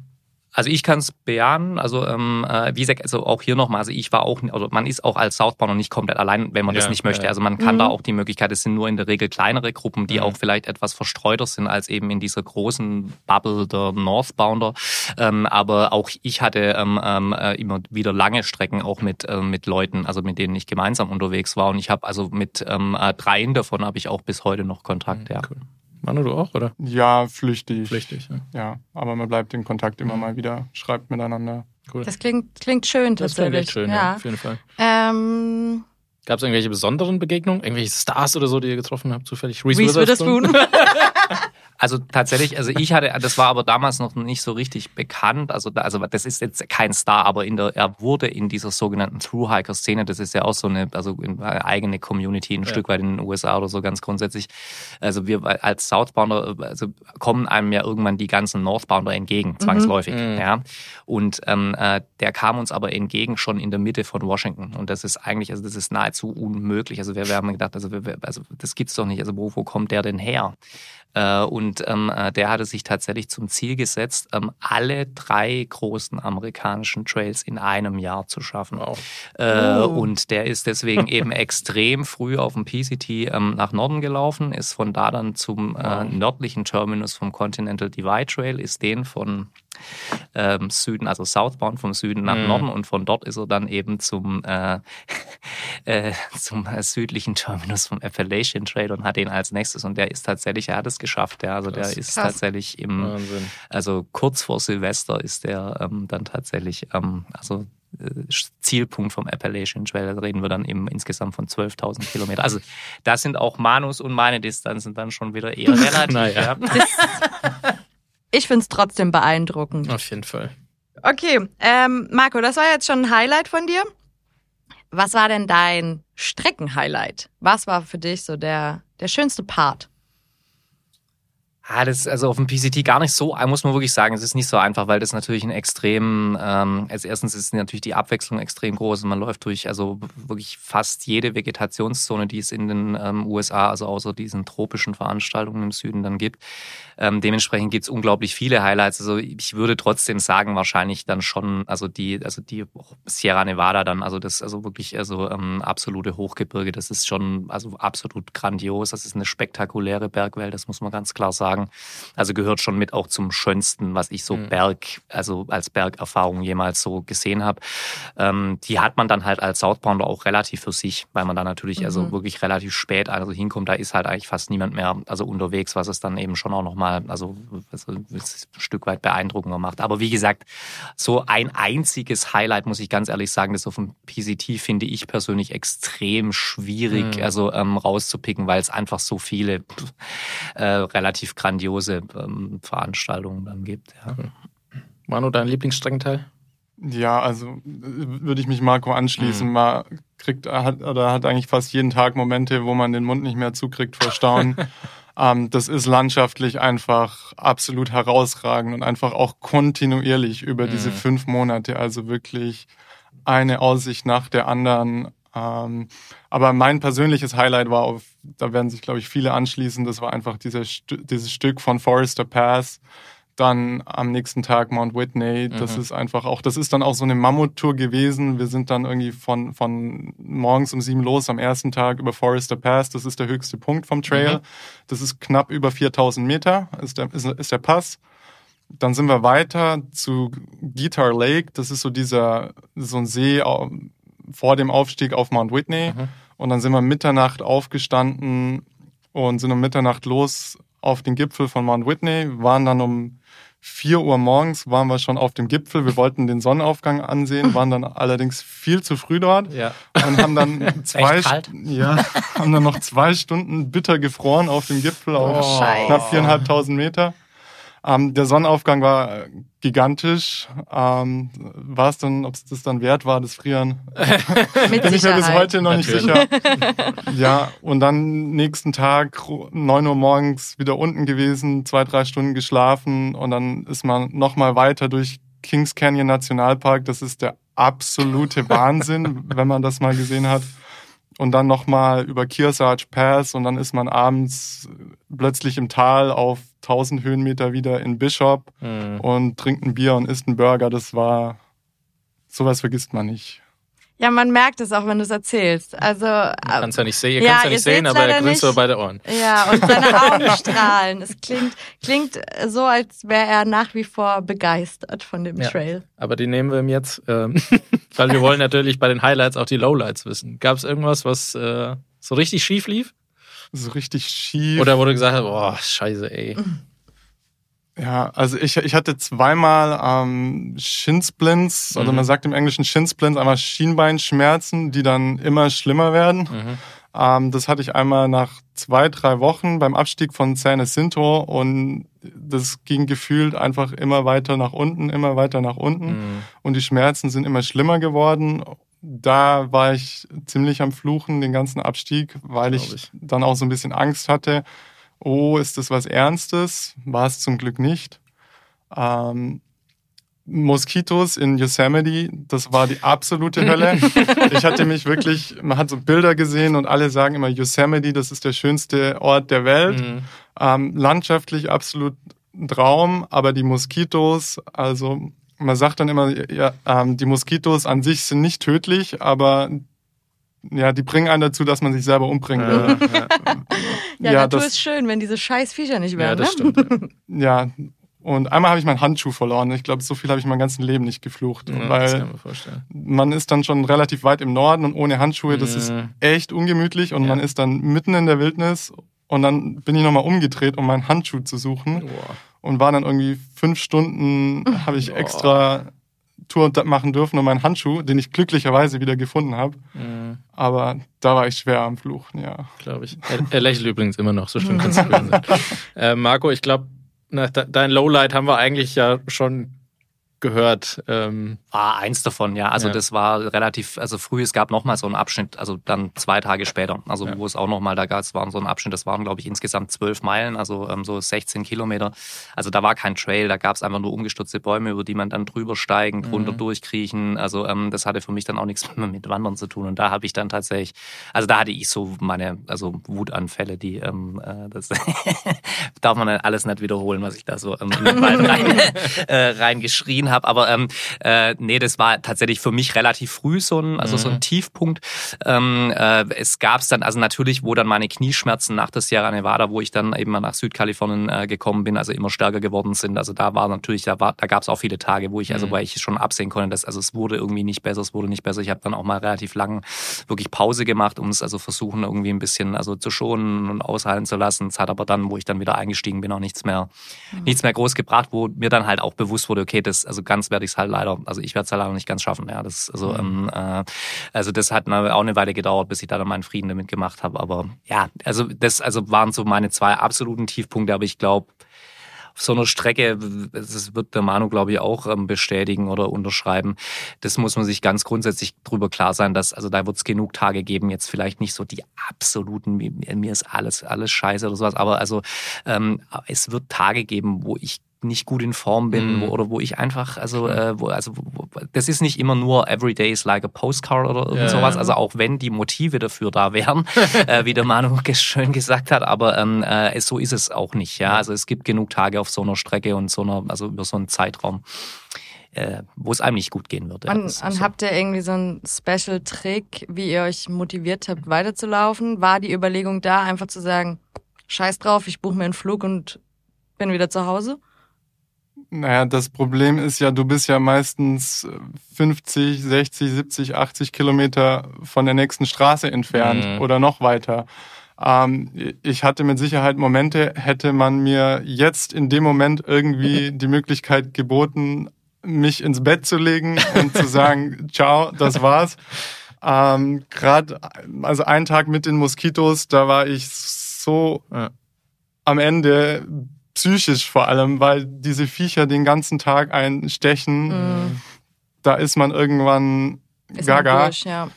Also ich kann es bejahen. Also ähm, äh, wie gesagt, also auch hier nochmal, also ich war auch, also man ist auch als Southbounder nicht komplett allein, wenn man ja, das nicht möchte. Ja. Also man kann mhm. da auch die Möglichkeit, es sind nur in der Regel kleinere Gruppen, die mhm. auch vielleicht etwas verstreuter sind als eben in dieser großen Bubble der Northbounder. Ähm, aber auch ich hatte ähm, ähm, äh, immer wieder lange Strecken auch mit äh, mit Leuten, also mit denen ich gemeinsam unterwegs war. Und ich habe also mit ähm, äh, dreien davon habe ich auch bis heute noch Kontakt. Mhm, ja. Cool. Manu, du auch, oder? Ja, flüchtig. Flüchtig, ja. Ja, aber man bleibt in Kontakt immer mhm. mal wieder, schreibt miteinander. Cool. Das klingt, klingt schön das tatsächlich. Das klingt schön, ja. ja. auf jeden Fall. Ähm, Gab es irgendwelche besonderen Begegnungen? Irgendwelche Stars oder so, die ihr getroffen habt, zufällig? Reese, Reese Witherspoon. Witherspoon. Also tatsächlich, also ich hatte, das war aber damals noch nicht so richtig bekannt. Also, also das ist jetzt kein Star, aber in der, er wurde in dieser sogenannten True Hiker Szene, das ist ja auch so eine, also eine eigene Community, ein ja. Stück weit in den USA oder so ganz grundsätzlich. Also wir als Southbounder, also kommen einem ja irgendwann die ganzen Northbounder entgegen, mhm. zwangsläufig. Mhm. Ja. Und ähm, äh, der kam uns aber entgegen schon in der Mitte von Washington. Und das ist eigentlich, also das ist nahezu unmöglich. Also wir, wir haben gedacht, also, wir, also das gibt's doch nicht. Also wo, wo kommt der denn her? Äh, und ähm, äh, der hatte sich tatsächlich zum Ziel gesetzt, ähm, alle drei großen amerikanischen Trails in einem Jahr zu schaffen. Wow. Äh, oh. Und der ist deswegen eben extrem früh auf dem PCT ähm, nach Norden gelaufen, ist von da dann zum wow. nördlichen Terminus vom Continental Divide Trail, ist den von ähm, Süden, also Southbound vom Süden nach mhm. Norden und von dort ist er dann eben zum, äh, äh, zum südlichen Terminus vom Appalachian Trail und hat den als nächstes und der ist tatsächlich, er hat es geschafft, ja, also Krass. der ist Krass. tatsächlich im, Wahnsinn. also kurz vor Silvester ist der ähm, dann tatsächlich, ähm, also äh, Zielpunkt vom Appalachian Trail. Da reden wir dann eben insgesamt von 12.000 Kilometer. Also da sind auch Manus und meine Distanzen dann schon wieder eher relativ. naja. Ich finde es trotzdem beeindruckend. Auf jeden Fall. Okay, ähm, Marco, das war jetzt schon ein Highlight von dir. Was war denn dein Streckenhighlight? Was war für dich so der, der schönste Part? Ah, das ist also auf dem PCT gar nicht so, muss man wirklich sagen, es ist nicht so einfach, weil das natürlich ein extrem, ähm, als erstens ist natürlich die Abwechslung extrem groß und man läuft durch also wirklich fast jede Vegetationszone, die es in den ähm, USA, also außer diesen tropischen Veranstaltungen im Süden dann gibt. Ähm, dementsprechend gibt's unglaublich viele Highlights. Also ich würde trotzdem sagen, wahrscheinlich dann schon, also die, also die Sierra Nevada dann, also das, also wirklich also ähm, absolute Hochgebirge, das ist schon also absolut grandios. Das ist eine spektakuläre Bergwelt, das muss man ganz klar sagen sagen. Also gehört schon mit auch zum schönsten, was ich so mhm. Berg, also als Bergerfahrung jemals so gesehen habe. Ähm, die hat man dann halt als Southbounder auch relativ für sich, weil man da natürlich also mhm. also wirklich relativ spät also hinkommt. Da ist halt eigentlich fast niemand mehr also unterwegs, was es dann eben schon auch nochmal also, also ein Stück weit beeindruckender macht. Aber wie gesagt, so ein einziges Highlight, muss ich ganz ehrlich sagen, das auf dem PCT finde ich persönlich extrem schwierig, mhm. also ähm, rauszupicken, weil es einfach so viele äh, relativ grandiose ähm, Veranstaltungen dann gibt. Ja. Manu, dein Lieblingsstreckenteil? Ja, also würde ich mich Marco anschließen. Mhm. Man kriegt hat, oder hat eigentlich fast jeden Tag Momente, wo man den Mund nicht mehr zukriegt vor Staunen. ähm, das ist landschaftlich einfach absolut herausragend und einfach auch kontinuierlich über mhm. diese fünf Monate. Also wirklich eine Aussicht nach der anderen. Ähm, aber mein persönliches Highlight war auf, da werden sich, glaube ich, viele anschließen, das war einfach dieses, dieses Stück von Forester Pass. Dann am nächsten Tag Mount Whitney. Das mhm. ist einfach auch, das ist dann auch so eine Mammuttour gewesen. Wir sind dann irgendwie von, von morgens um sieben los am ersten Tag über Forester Pass. Das ist der höchste Punkt vom Trail. Mhm. Das ist knapp über 4000 Meter, ist der, ist, ist der Pass. Dann sind wir weiter zu Guitar Lake. Das ist so dieser, so ein See vor dem Aufstieg auf Mount Whitney. Mhm. Und dann sind wir Mitternacht aufgestanden und sind um Mitternacht los auf den Gipfel von Mount Whitney, waren dann um 4 Uhr morgens waren wir schon auf dem Gipfel. Wir wollten den Sonnenaufgang ansehen, waren dann allerdings viel zu früh dort Ja. und haben dann zwei, ja, haben dann noch zwei Stunden bitter gefroren auf dem Gipfel auf Oh, Scheiße. knapp viereinhalbtausend Meter. Ähm, der Sonnenaufgang war gigantisch. Ähm, war es dann, ob es das dann wert war, das Frieren? Mit Bin ich mir bis heute noch nicht Natürlich. sicher. ja, und dann nächsten Tag, 9 Uhr morgens, wieder unten gewesen, zwei, drei Stunden geschlafen und dann ist man nochmal weiter durch Kings Canyon Nationalpark. Das ist der absolute Wahnsinn, wenn man das mal gesehen hat. Und dann nochmal über Kearsarge Pass und dann ist man abends plötzlich im Tal auf 1000 Höhenmeter wieder in Bishop Mhm. und trinkt ein Bier und isst einen Burger. Das war, sowas vergisst man nicht. Ja, man merkt es auch, wenn du es erzählst. Also, Kannst ja nicht sehen, ihr Ja, kannst ja ihr nicht sehen, aber er leider grinst nicht. so bei den Ohren. ja, und seine Augen strahlen. Es klingt, klingt so, als wäre er nach wie vor begeistert von dem Ja. Trail. Aber die nehmen wir ihm jetzt, ähm, weil wir wollen natürlich bei den Highlights auch die Lowlights wissen. Gab es irgendwas, was äh, so richtig schief lief? So richtig schief. Oder du gesagt hast, boah, scheiße, ey. Ja, also ich, ich hatte zweimal ähm, Shinsplints, also Mhm. man sagt im Englischen Shinsplints, einmal Schienbeinschmerzen, die dann immer schlimmer werden. Mhm. Ähm, das hatte ich einmal nach zwei, drei Wochen beim Abstieg von San Jacinto und das ging gefühlt einfach immer weiter nach unten, immer weiter nach unten Mhm. und die Schmerzen sind immer schlimmer geworden. Da war ich ziemlich am Fluchen den ganzen Abstieg, weil ich, ich. dann auch so ein bisschen Angst hatte. Oh, ist das was Ernstes? War es zum Glück nicht. Ähm, Moskitos in Yosemite, das war die absolute Hölle. ich hatte mich wirklich, man hat so Bilder gesehen und alle sagen immer Yosemite, das ist der schönste Ort der Welt. Mhm. Ähm, landschaftlich absolut ein Traum, aber die Moskitos, also man sagt dann immer, ja, ähm, die Moskitos an sich sind nicht tödlich, aber ja, die bringen einen dazu, dass man sich selber umbringen will. Ja, ja. Ja, Ja, Natur das- ist schön, wenn diese scheiß Viecher nicht ja, wären. das ne? stimmt. Ja, und einmal habe ich meinen Handschuh verloren. Ich glaube, so viel habe ich mein ganzes Leben nicht geflucht, Ja, das weil man ist dann schon relativ weit im Norden und ohne Handschuhe, das ist Mhm. echt ungemütlich und Ja. man ist dann mitten in der Wildnis und dann bin ich nochmal umgedreht, um meinen Handschuh zu suchen Boah. und war dann irgendwie fünf Stunden, habe ich Boah. extra Tour machen dürfen um meinen Handschuh, den ich glücklicherweise wieder gefunden habe. Mhm. Aber da war ich schwer am Fluchen, ja. glaube ich. Er, er lächelt übrigens immer noch, so schlimm kann es gewesen sein. Äh, Marco, ich glaube, dein Lowlight haben wir eigentlich ja schon gehört. Ähm, War eins davon, ja. Also Ja. das war relativ, also früh, es gab nochmal so einen Abschnitt, also dann zwei Tage später, also Ja. wo es auch nochmal, da gab es waren so ein Abschnitt, das waren, glaube ich, insgesamt zwölf Meilen, also ähm, so 16 Kilometer. Also da war kein Trail, da gab es einfach nur umgestürzte Bäume, über die man dann drüber steigen, drunter Mhm. durchkriechen. Also ähm, das hatte für mich dann auch nichts mehr mit Wandern zu tun. Und da habe ich dann tatsächlich, also da hatte ich so meine, also Wutanfälle, die ähm, äh, das darf man dann alles nicht wiederholen, was ich da so ähm, in den Wald rein, äh, reingeschrien habe. Aber ähm, äh, nee, das war tatsächlich für mich relativ früh so ein, also so ein Mhm. Tiefpunkt. Ähm, äh, es gab's dann, also natürlich, wo dann meine Knieschmerzen nach der Sierra Nevada, wo ich dann eben mal nach Südkalifornien äh, gekommen bin, also immer stärker geworden sind. Also da war natürlich, da war, da gab's auch viele Tage, wo ich, also Mhm. weil ich schon absehen konnte, dass also es wurde irgendwie nicht besser, es wurde nicht besser. Ich habe dann auch mal relativ lang wirklich Pause gemacht, um es also versuchen irgendwie ein bisschen also zu schonen und aushalten zu lassen. Es hat aber dann, wo ich dann wieder eingestiegen bin, auch nichts mehr, nichts mehr groß gebracht, wo mir dann halt auch bewusst wurde, okay, das also ganz werde ich es halt leider, also ich werde es halt leider nicht ganz schaffen. Ja, das also ähm, äh, also das hat auch eine Weile gedauert, bis ich da dann meinen Frieden damit gemacht habe. Aber ja, also das also waren so meine zwei absoluten Tiefpunkte. Aber ich glaube auf so einer Strecke, das wird der Manu, glaube ich, auch ähm, bestätigen oder unterschreiben. Das muss man sich ganz grundsätzlich drüber klar sein, dass, also da wird es genug Tage geben, jetzt vielleicht nicht so die absoluten, mir, mir ist alles, alles scheiße oder sowas, aber also ähm, es wird Tage geben, wo ich nicht gut in Form bin Mhm. wo, oder wo ich einfach, also, äh, wo, also wo, das ist nicht immer nur every day is like a postcard oder irgend Ja, sowas. ja. Also auch wenn die Motive dafür da wären, äh, wie der Manu schön gesagt hat, aber ähm, äh, so ist es auch nicht. Ja, also es gibt genug Tage auf so einer Strecke und so einer, also über so einen Zeitraum, äh, wo es einem nicht gut gehen wird. Ja, Und, ist und so. habt ihr irgendwie so einen Special-Trick, wie ihr euch motiviert habt, weiterzulaufen? War die Überlegung da, einfach zu sagen, scheiß drauf, ich buche mir einen Flug und bin wieder zu Hause? Naja, das Problem ist ja, du bist ja meistens 50, 60, 70, 80 Kilometer von der nächsten Straße entfernt Mhm. oder noch weiter. Ähm, ich hatte mit Sicherheit Momente, hätte man mir jetzt in dem Moment irgendwie die Möglichkeit geboten, mich ins Bett zu legen und zu sagen, ciao, das war's. Ähm, Gerade, also einen Tag mit den Moskitos, da war ich so ja. am Ende psychisch vor allem, weil diese Viecher den ganzen Tag einstechen. Mhm. Da ist man irgendwann ist gaga. Man durch, ja.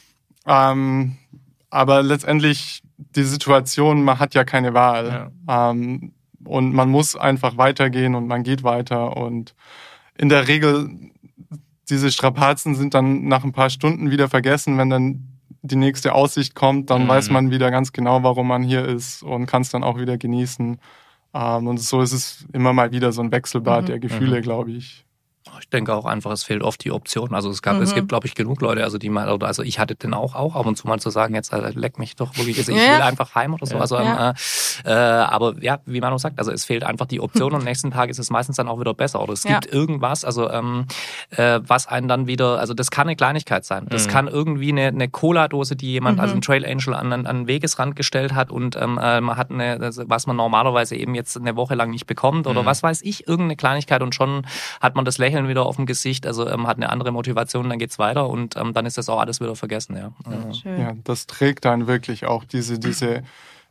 ähm, aber letztendlich die Situation, man hat ja keine Wahl. Ja. Ähm, und man muss einfach weitergehen und man geht weiter. Und in der Regel, diese Strapazen sind dann nach ein paar Stunden wieder vergessen, wenn dann die nächste Aussicht kommt, dann mhm. weiß man wieder ganz genau, warum man hier ist und kann es dann auch wieder genießen. Ähm, und so ist es immer mal wieder so ein Wechselbad mhm. der Gefühle, mhm. glaube ich. Ich denke auch einfach, es fehlt oft die Option. Also es gab, mhm. es gibt, glaube ich, genug Leute, also die mal, also ich hatte den auch, auch ab und zu mal zu sagen, jetzt also, leck mich doch wirklich, also ich ja. will einfach heim oder so. Ja. Also, ja. äh, aber ja, wie man auch sagt, also es fehlt einfach die Option und am nächsten Tag ist es meistens dann auch wieder besser. Oder es gibt irgendwas, also ähm, äh, was einen dann wieder, also das kann eine Kleinigkeit sein. Das mhm. kann irgendwie eine, eine Cola-Dose, die jemand, mhm. also ein Trail Angel an, an einen Wegesrand gestellt hat und ähm, äh, man hat eine, was man normalerweise eben jetzt eine Woche lang nicht bekommt oder mhm. was weiß ich, irgendeine Kleinigkeit und schon hat man das Lächeln wieder auf dem Gesicht, also ähm, hat eine andere Motivation, dann geht's weiter und ähm, dann ist das auch alles wieder vergessen, ja. Ja, ja das trägt dann wirklich auch diese, diese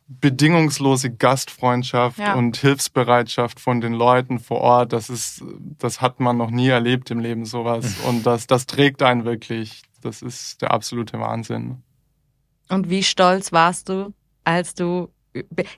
bedingungslose Gastfreundschaft ja. und Hilfsbereitschaft von den Leuten vor Ort, das ist, das hat man noch nie erlebt im Leben sowas. Und das, das trägt einen wirklich. Das ist der absolute Wahnsinn. Und wie stolz warst du, als du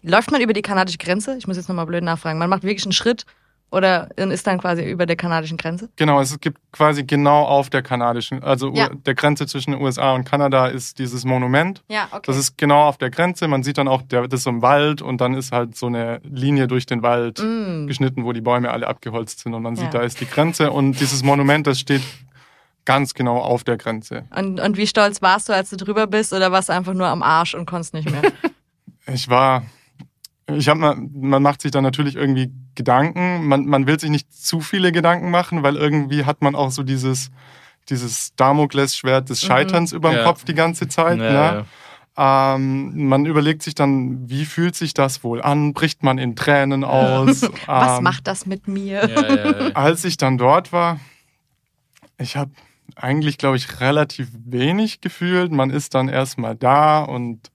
läuft man über die kanadische Grenze? Ich muss jetzt nochmal blöd nachfragen. Man macht wirklich einen Schritt oder ist dann quasi über der kanadischen Grenze? Genau, es gibt quasi genau auf der kanadischen, also ja. der Grenze zwischen den USA und Kanada ist dieses Monument. Ja, okay. Das ist genau auf der Grenze. Man sieht dann auch, der, das ist so ein Wald und dann ist halt so eine Linie durch den Wald mm. geschnitten, wo die Bäume alle abgeholzt sind und man sieht, ja. da ist die Grenze und dieses Monument, das steht ganz genau auf der Grenze. Und, und wie stolz warst du, als du drüber bist oder warst du einfach nur am Arsch und konntest nicht mehr? ich war ich habe man macht sich dann natürlich irgendwie Gedanken. Man, man will sich nicht zu viele Gedanken machen, weil irgendwie hat man auch so dieses, dieses Damoklesschwert des mhm. Scheiterns mhm. über dem ja. Kopf die ganze Zeit. Ja, ne? ja. Ähm, man überlegt sich dann, wie fühlt sich das wohl an? Bricht man in Tränen aus? Was ähm, macht das mit mir? Als ich dann dort war, ich habe eigentlich, glaube ich, relativ wenig gefühlt. Man ist dann erstmal da und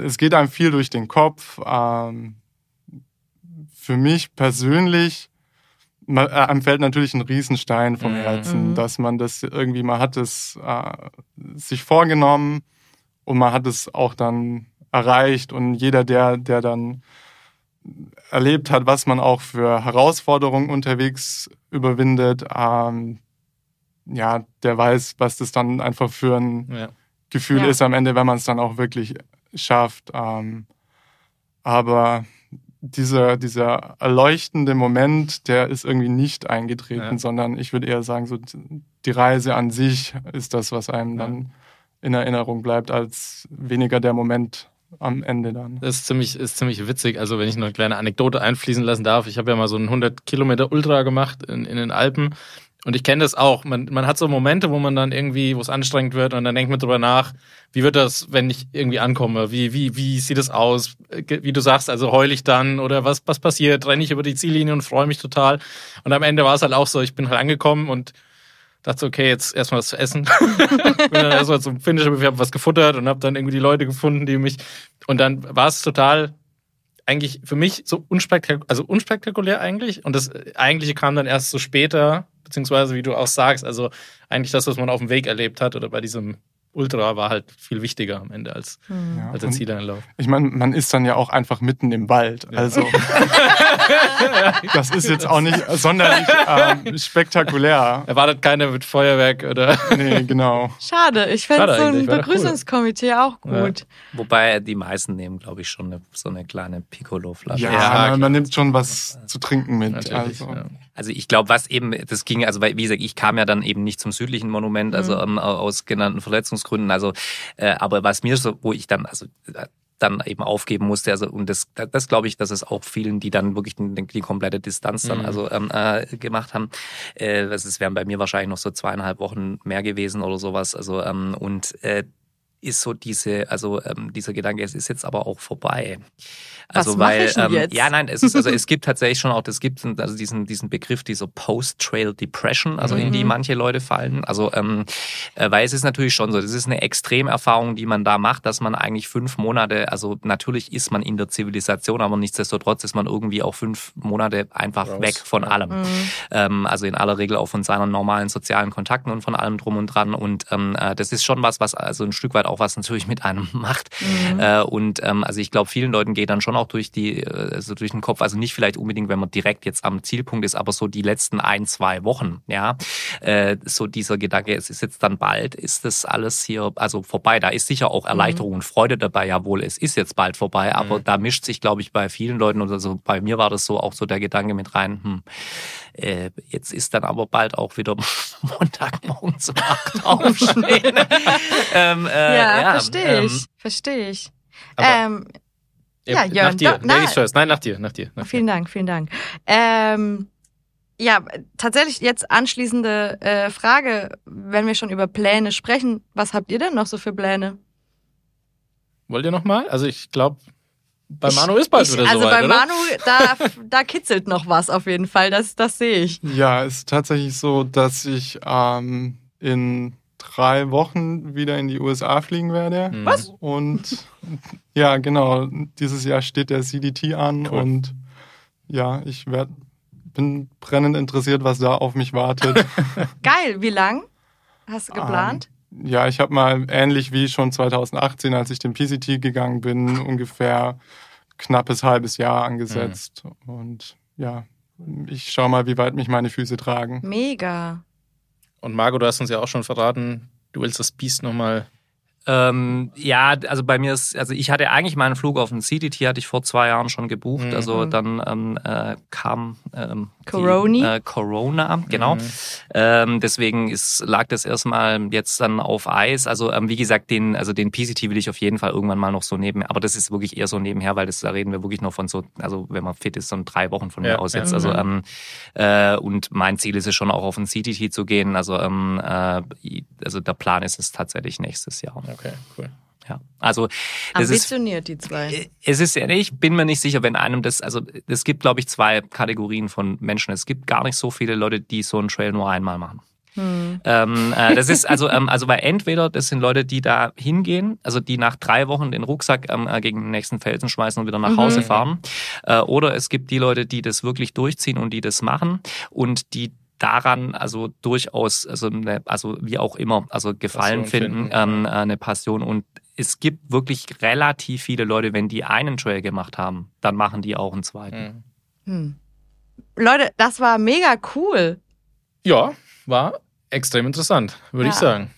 es geht einem viel durch den Kopf. Ähm, für mich persönlich man, äh, einem fällt natürlich ein Riesenstein vom mhm. Herzen, mhm. dass man das irgendwie, man hat es äh, sich vorgenommen und man hat es auch dann erreicht und jeder, der, der dann erlebt hat, was man auch für Herausforderungen unterwegs überwindet, ähm, ja, der weiß, was das dann einfach für ein ja. Gefühl ja. ist am Ende, wenn man es dann auch wirklich schafft. Ähm, aber dieser, dieser erleuchtende Moment, der ist irgendwie nicht eingetreten, ja. sondern ich würde eher sagen, so die Reise an sich ist das, was einem ja. dann in Erinnerung bleibt, als weniger der Moment am Ende dann. Das ist ziemlich, ist ziemlich witzig. Also wenn ich noch eine kleine Anekdote einfließen lassen darf, ich habe ja mal so einen 100 Kilometer Ultra gemacht in, in den Alpen und ich kenne das auch. Man, man hat so Momente, wo man dann irgendwie, wo es anstrengend wird und dann denkt man drüber nach, wie wird das, wenn ich irgendwie ankomme? Wie, wie, wie sieht es aus? Wie du sagst, also heul ich dann oder was, was passiert? Renne ich über die Ziellinie und freue mich total. Und am Ende war es halt auch so, ich bin halt angekommen und dachte, okay, jetzt erstmal was zu essen. bin dann erstmal zum Finisher, wir haben was gefuttert und habe dann irgendwie die Leute gefunden, die mich. Und dann war es total eigentlich für mich so unspektakulär, also unspektakulär eigentlich. Und das eigentliche kam dann erst so später, beziehungsweise wie du auch sagst, also eigentlich das, was man auf dem Weg erlebt hat oder bei diesem Ultra war halt viel wichtiger am Ende als, mhm. ja, als der Zieleinlauf. Ich meine, man ist dann ja auch einfach mitten im Wald. Ja. Also das ist jetzt auch nicht sonderlich ähm, spektakulär. Erwartet keine mit Feuerwerk oder. nee, genau. Schade, ich fände so ein Begrüßungskomitee cool. auch gut. Ja. Wobei die meisten nehmen, glaube ich, schon eine, so eine kleine Piccolo-Flasche. Ja, man, man, nimmt schon was zu trinken mit. Also. also ich glaube, was eben, das ging, also wie gesagt, ich kam ja dann eben nicht zum südlichen Monument, also mhm. ähm, aus genannten Verletzungs Gründen. Also, äh, aber was mir so, wo ich dann, also äh, dann eben aufgeben musste. Also und das, das glaube ich, dass es auch vielen, die dann wirklich die, die komplette Distanz dann mhm. also ähm, äh, gemacht haben. Äh, das wären bei mir wahrscheinlich noch so zweieinhalb Wochen mehr gewesen oder sowas. Also ähm, und äh, ist so diese, also ähm, dieser Gedanke, es ist jetzt aber auch vorbei. Also Was weil ich denn ähm, jetzt? ja nein, es ist also es gibt tatsächlich schon auch, es gibt also diesen diesen Begriff dieser Post-Trail Depression, also in Mhm. die manche Leute fallen. Also ähm, äh, weil es ist natürlich schon so, das ist eine Extremerfahrung, die man da macht, dass man eigentlich fünf Monate, also natürlich ist man in der Zivilisation, aber nichtsdestotrotz ist man irgendwie auch fünf Monate einfach Raus. weg von allem. Mhm. Ähm, also in aller Regel auch von seinen normalen sozialen Kontakten und von allem drum und dran. Und ähm, äh, das ist schon was, was also ein Stück weit auch was natürlich mit einem macht. Mhm. Äh, und ähm, also ich glaube, vielen Leuten geht dann schon auch durch die, äh, also durch den Kopf, also nicht vielleicht unbedingt, wenn man direkt jetzt am Zielpunkt ist, aber so die letzten ein, zwei Wochen, ja, äh, so dieser Gedanke, es ist jetzt dann bald, ist das alles hier also vorbei. Da ist sicher auch Erleichterung und Freude dabei, jawohl, es ist jetzt bald vorbei, aber da mischt sich, glaube ich, bei vielen Leuten oder so, bei mir war das so auch so der Gedanke mit rein, hm, äh, jetzt ist dann aber bald auch wieder Montagmorgen um acht aufstehen. ähm, äh, ja, verstehe ähm, ich. Verstehe ich. Ähm, Ja, nach Jörn, dir. doch, nein. Nein, nach dir, nach dir. Nach dir. vielen Dank, vielen Dank. Ähm, ja, tatsächlich jetzt anschließende äh, Frage, wenn wir schon über Pläne sprechen, was habt ihr denn noch so für Pläne? Wollt ihr noch mal? Also ich glaube, bei Ich- Manu ist bald ich, wieder Also soweit, bei oder? Manu, da, da kitzelt noch was auf jeden Fall, das, das sehe ich. Ja, es ist tatsächlich so, dass ich ähm, in drei Wochen wieder in die USA fliegen werde. Mhm. Was? Und ja, genau, dieses Jahr steht der CDT an Cool. und ja, ich werd, bin brennend interessiert, was da auf mich wartet. Geil, wie lang hast du geplant? ja, ich habe mal ähnlich wie schon 2018, als ich den PCT gegangen bin, ungefähr knappes halbes Jahr angesetzt. Und ja, ich schau mal, wie weit mich meine Füße tragen. Mega. Und Margot, du hast uns ja auch schon verraten, du willst das Biest nochmal. Ähm, ja, also bei mir ist, also ich hatte eigentlich meinen Flug auf den CDT, hatte ich vor zwei Jahren schon gebucht. Mhm. Also dann ähm, äh, kam ähm? Die, äh, Corona, genau. Mhm. Ähm, deswegen ist, lag das erstmal jetzt dann auf Eis. Also ähm, wie gesagt, den, also den PCT will ich auf jeden Fall irgendwann mal noch so neben, aber das ist wirklich eher so nebenher, weil das da reden wir wirklich noch von so, also wenn man fit ist, so drei Wochen von Ja, mir aus ja. jetzt. Also Mhm. ähm, äh, und mein Ziel ist es schon auch auf den CTT zu gehen. Also ähm, äh, also der Plan ist es tatsächlich nächstes Jahr. Okay, cool. Ja, also das ist Ambitioniert, die zwei. es ist ja, ich bin mir nicht sicher, wenn einem das, also es gibt, glaube ich, zwei Kategorien von Menschen. Es gibt gar nicht so viele Leute, die so einen Trail nur einmal machen. Hm. Ähm, äh, das ist also, ähm, also weil entweder das sind Leute, die da hingehen, also die nach drei Wochen den Rucksack ähm, äh, gegen den nächsten Felsen schmeißen und wieder nach Mhm. Hause fahren. Äh, oder es gibt die Leute, die das wirklich durchziehen und die das machen und die daran also durchaus also eine, also wie auch immer also Gefallen Passion finden, finden, ähm, äh, eine Passion und es gibt wirklich relativ viele Leute, wenn die einen Trail gemacht haben, dann machen die auch einen zweiten. Mhm. Hm. Leute, das war mega cool. Ja, war extrem interessant, würde ich Ja. sagen.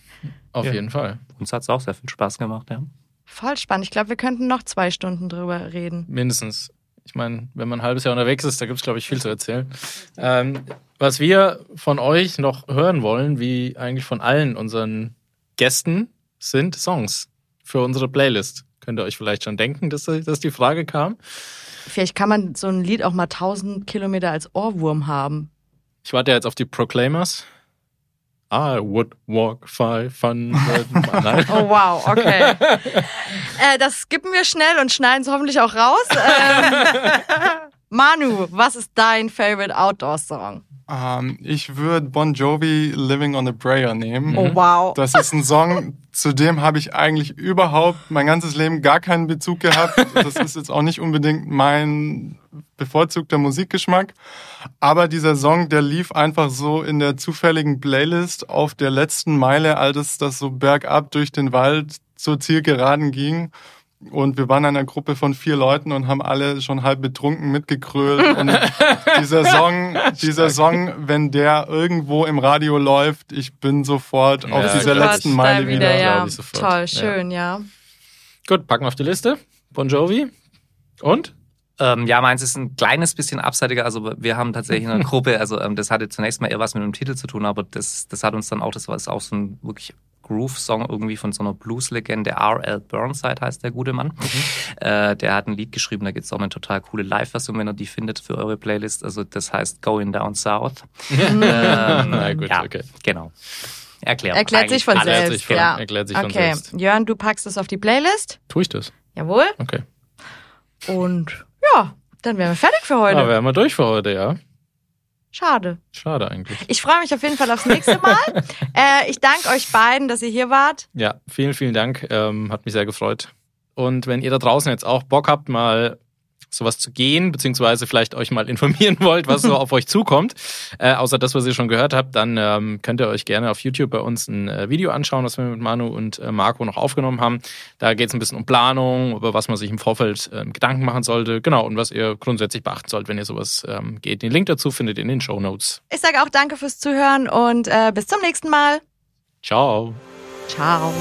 Auf Ja. jeden Fall. Uns hat's auch sehr viel Spaß gemacht, ja. Voll spannend. Ich glaube, wir könnten noch zwei Stunden drüber reden. Mindestens. Ich meine, wenn man ein halbes Jahr unterwegs ist, da gibt es, glaube ich, viel zu erzählen. Ähm, was wir von euch noch hören wollen, wie eigentlich von allen unseren Gästen, sind Songs für unsere Playlist. Könnt ihr euch vielleicht schon denken, dass, dass die Frage kam? Vielleicht kann man so ein Lied auch mal 1000 Kilometer als Ohrwurm haben. Ich warte jetzt auf die Proclaimers. I would walk 500 Nein. Oh wow, okay. äh, das skippen wir schnell und schneiden es hoffentlich auch raus. Ähm, Manu, was ist dein favorite Outdoor-Song? Ähm, ich würde Bon Jovi Living on a Prayer nehmen. Oh wow. Das ist ein Song, zu dem habe ich eigentlich überhaupt mein ganzes Leben gar keinen Bezug gehabt. Das ist jetzt auch nicht unbedingt mein bevorzugter Musikgeschmack. Aber dieser Song, der lief einfach so in der zufälligen Playlist auf der letzten Meile, als das so bergab durch den Wald zur Zielgeraden ging. Und wir waren in einer Gruppe von vier Leuten und haben alle schon halb betrunken mitgekrölt. Und dieser Song, dieser Song, wenn der irgendwo im Radio läuft, ich bin sofort Ja, auf dieser letzten Meile wieder. wieder. Ja, glaub ich sofort. toll, Ja. schön, ja. Gut, packen wir auf die Liste. Bon Jovi. Und? Ähm, ja, meins ist ein kleines bisschen abseitiger. Also wir haben tatsächlich eine Gruppe, also ähm, das hatte zunächst mal eher was mit dem Titel zu tun, aber das, das hat uns dann auch, das war ist auch so ein wirklich Groove-Song irgendwie von so einer Blues-Legende. R.L. Burnside heißt der gute Mann. Äh, der hat ein Lied geschrieben, da gibt's auch eine total coole Live-Version, wenn ihr die findet für eure Playlist. Also das heißt Going Down South. Ähm, Na gut, ja, okay. Genau. erklärt. Erklärt sich von Erklärt selbst. sich von- ja. erklärt sich von okay. selbst. Jörn, du packst es auf die Playlist. Tue ich das? Jawohl. Okay. Und ja, dann wären wir fertig für heute. Ja, wären wir durch für heute, ja. Schade. Schade eigentlich. Ich freue mich auf jeden Fall aufs nächste Mal. äh, ich danke euch beiden, dass ihr hier wart. Ja, vielen, vielen Dank. Ähm, hat mich sehr gefreut. Und wenn ihr da draußen jetzt auch Bock habt, mal sowas zu gehen, beziehungsweise vielleicht euch mal informieren wollt, was so auf euch zukommt, äh, außer das, was ihr schon gehört habt, dann ähm, könnt ihr euch gerne auf YouTube bei uns ein äh, Video anschauen, was wir mit Manu und äh, Marco noch aufgenommen haben. Da geht es ein bisschen um Planung, über was man sich im Vorfeld ähm, Gedanken machen sollte, genau, und was ihr grundsätzlich beachten sollt, wenn ihr sowas ähm, geht. Den Link dazu findet ihr in den Show Notes. Ich sage auch danke fürs Zuhören und äh, bis zum nächsten Mal. Ciao. Ciao.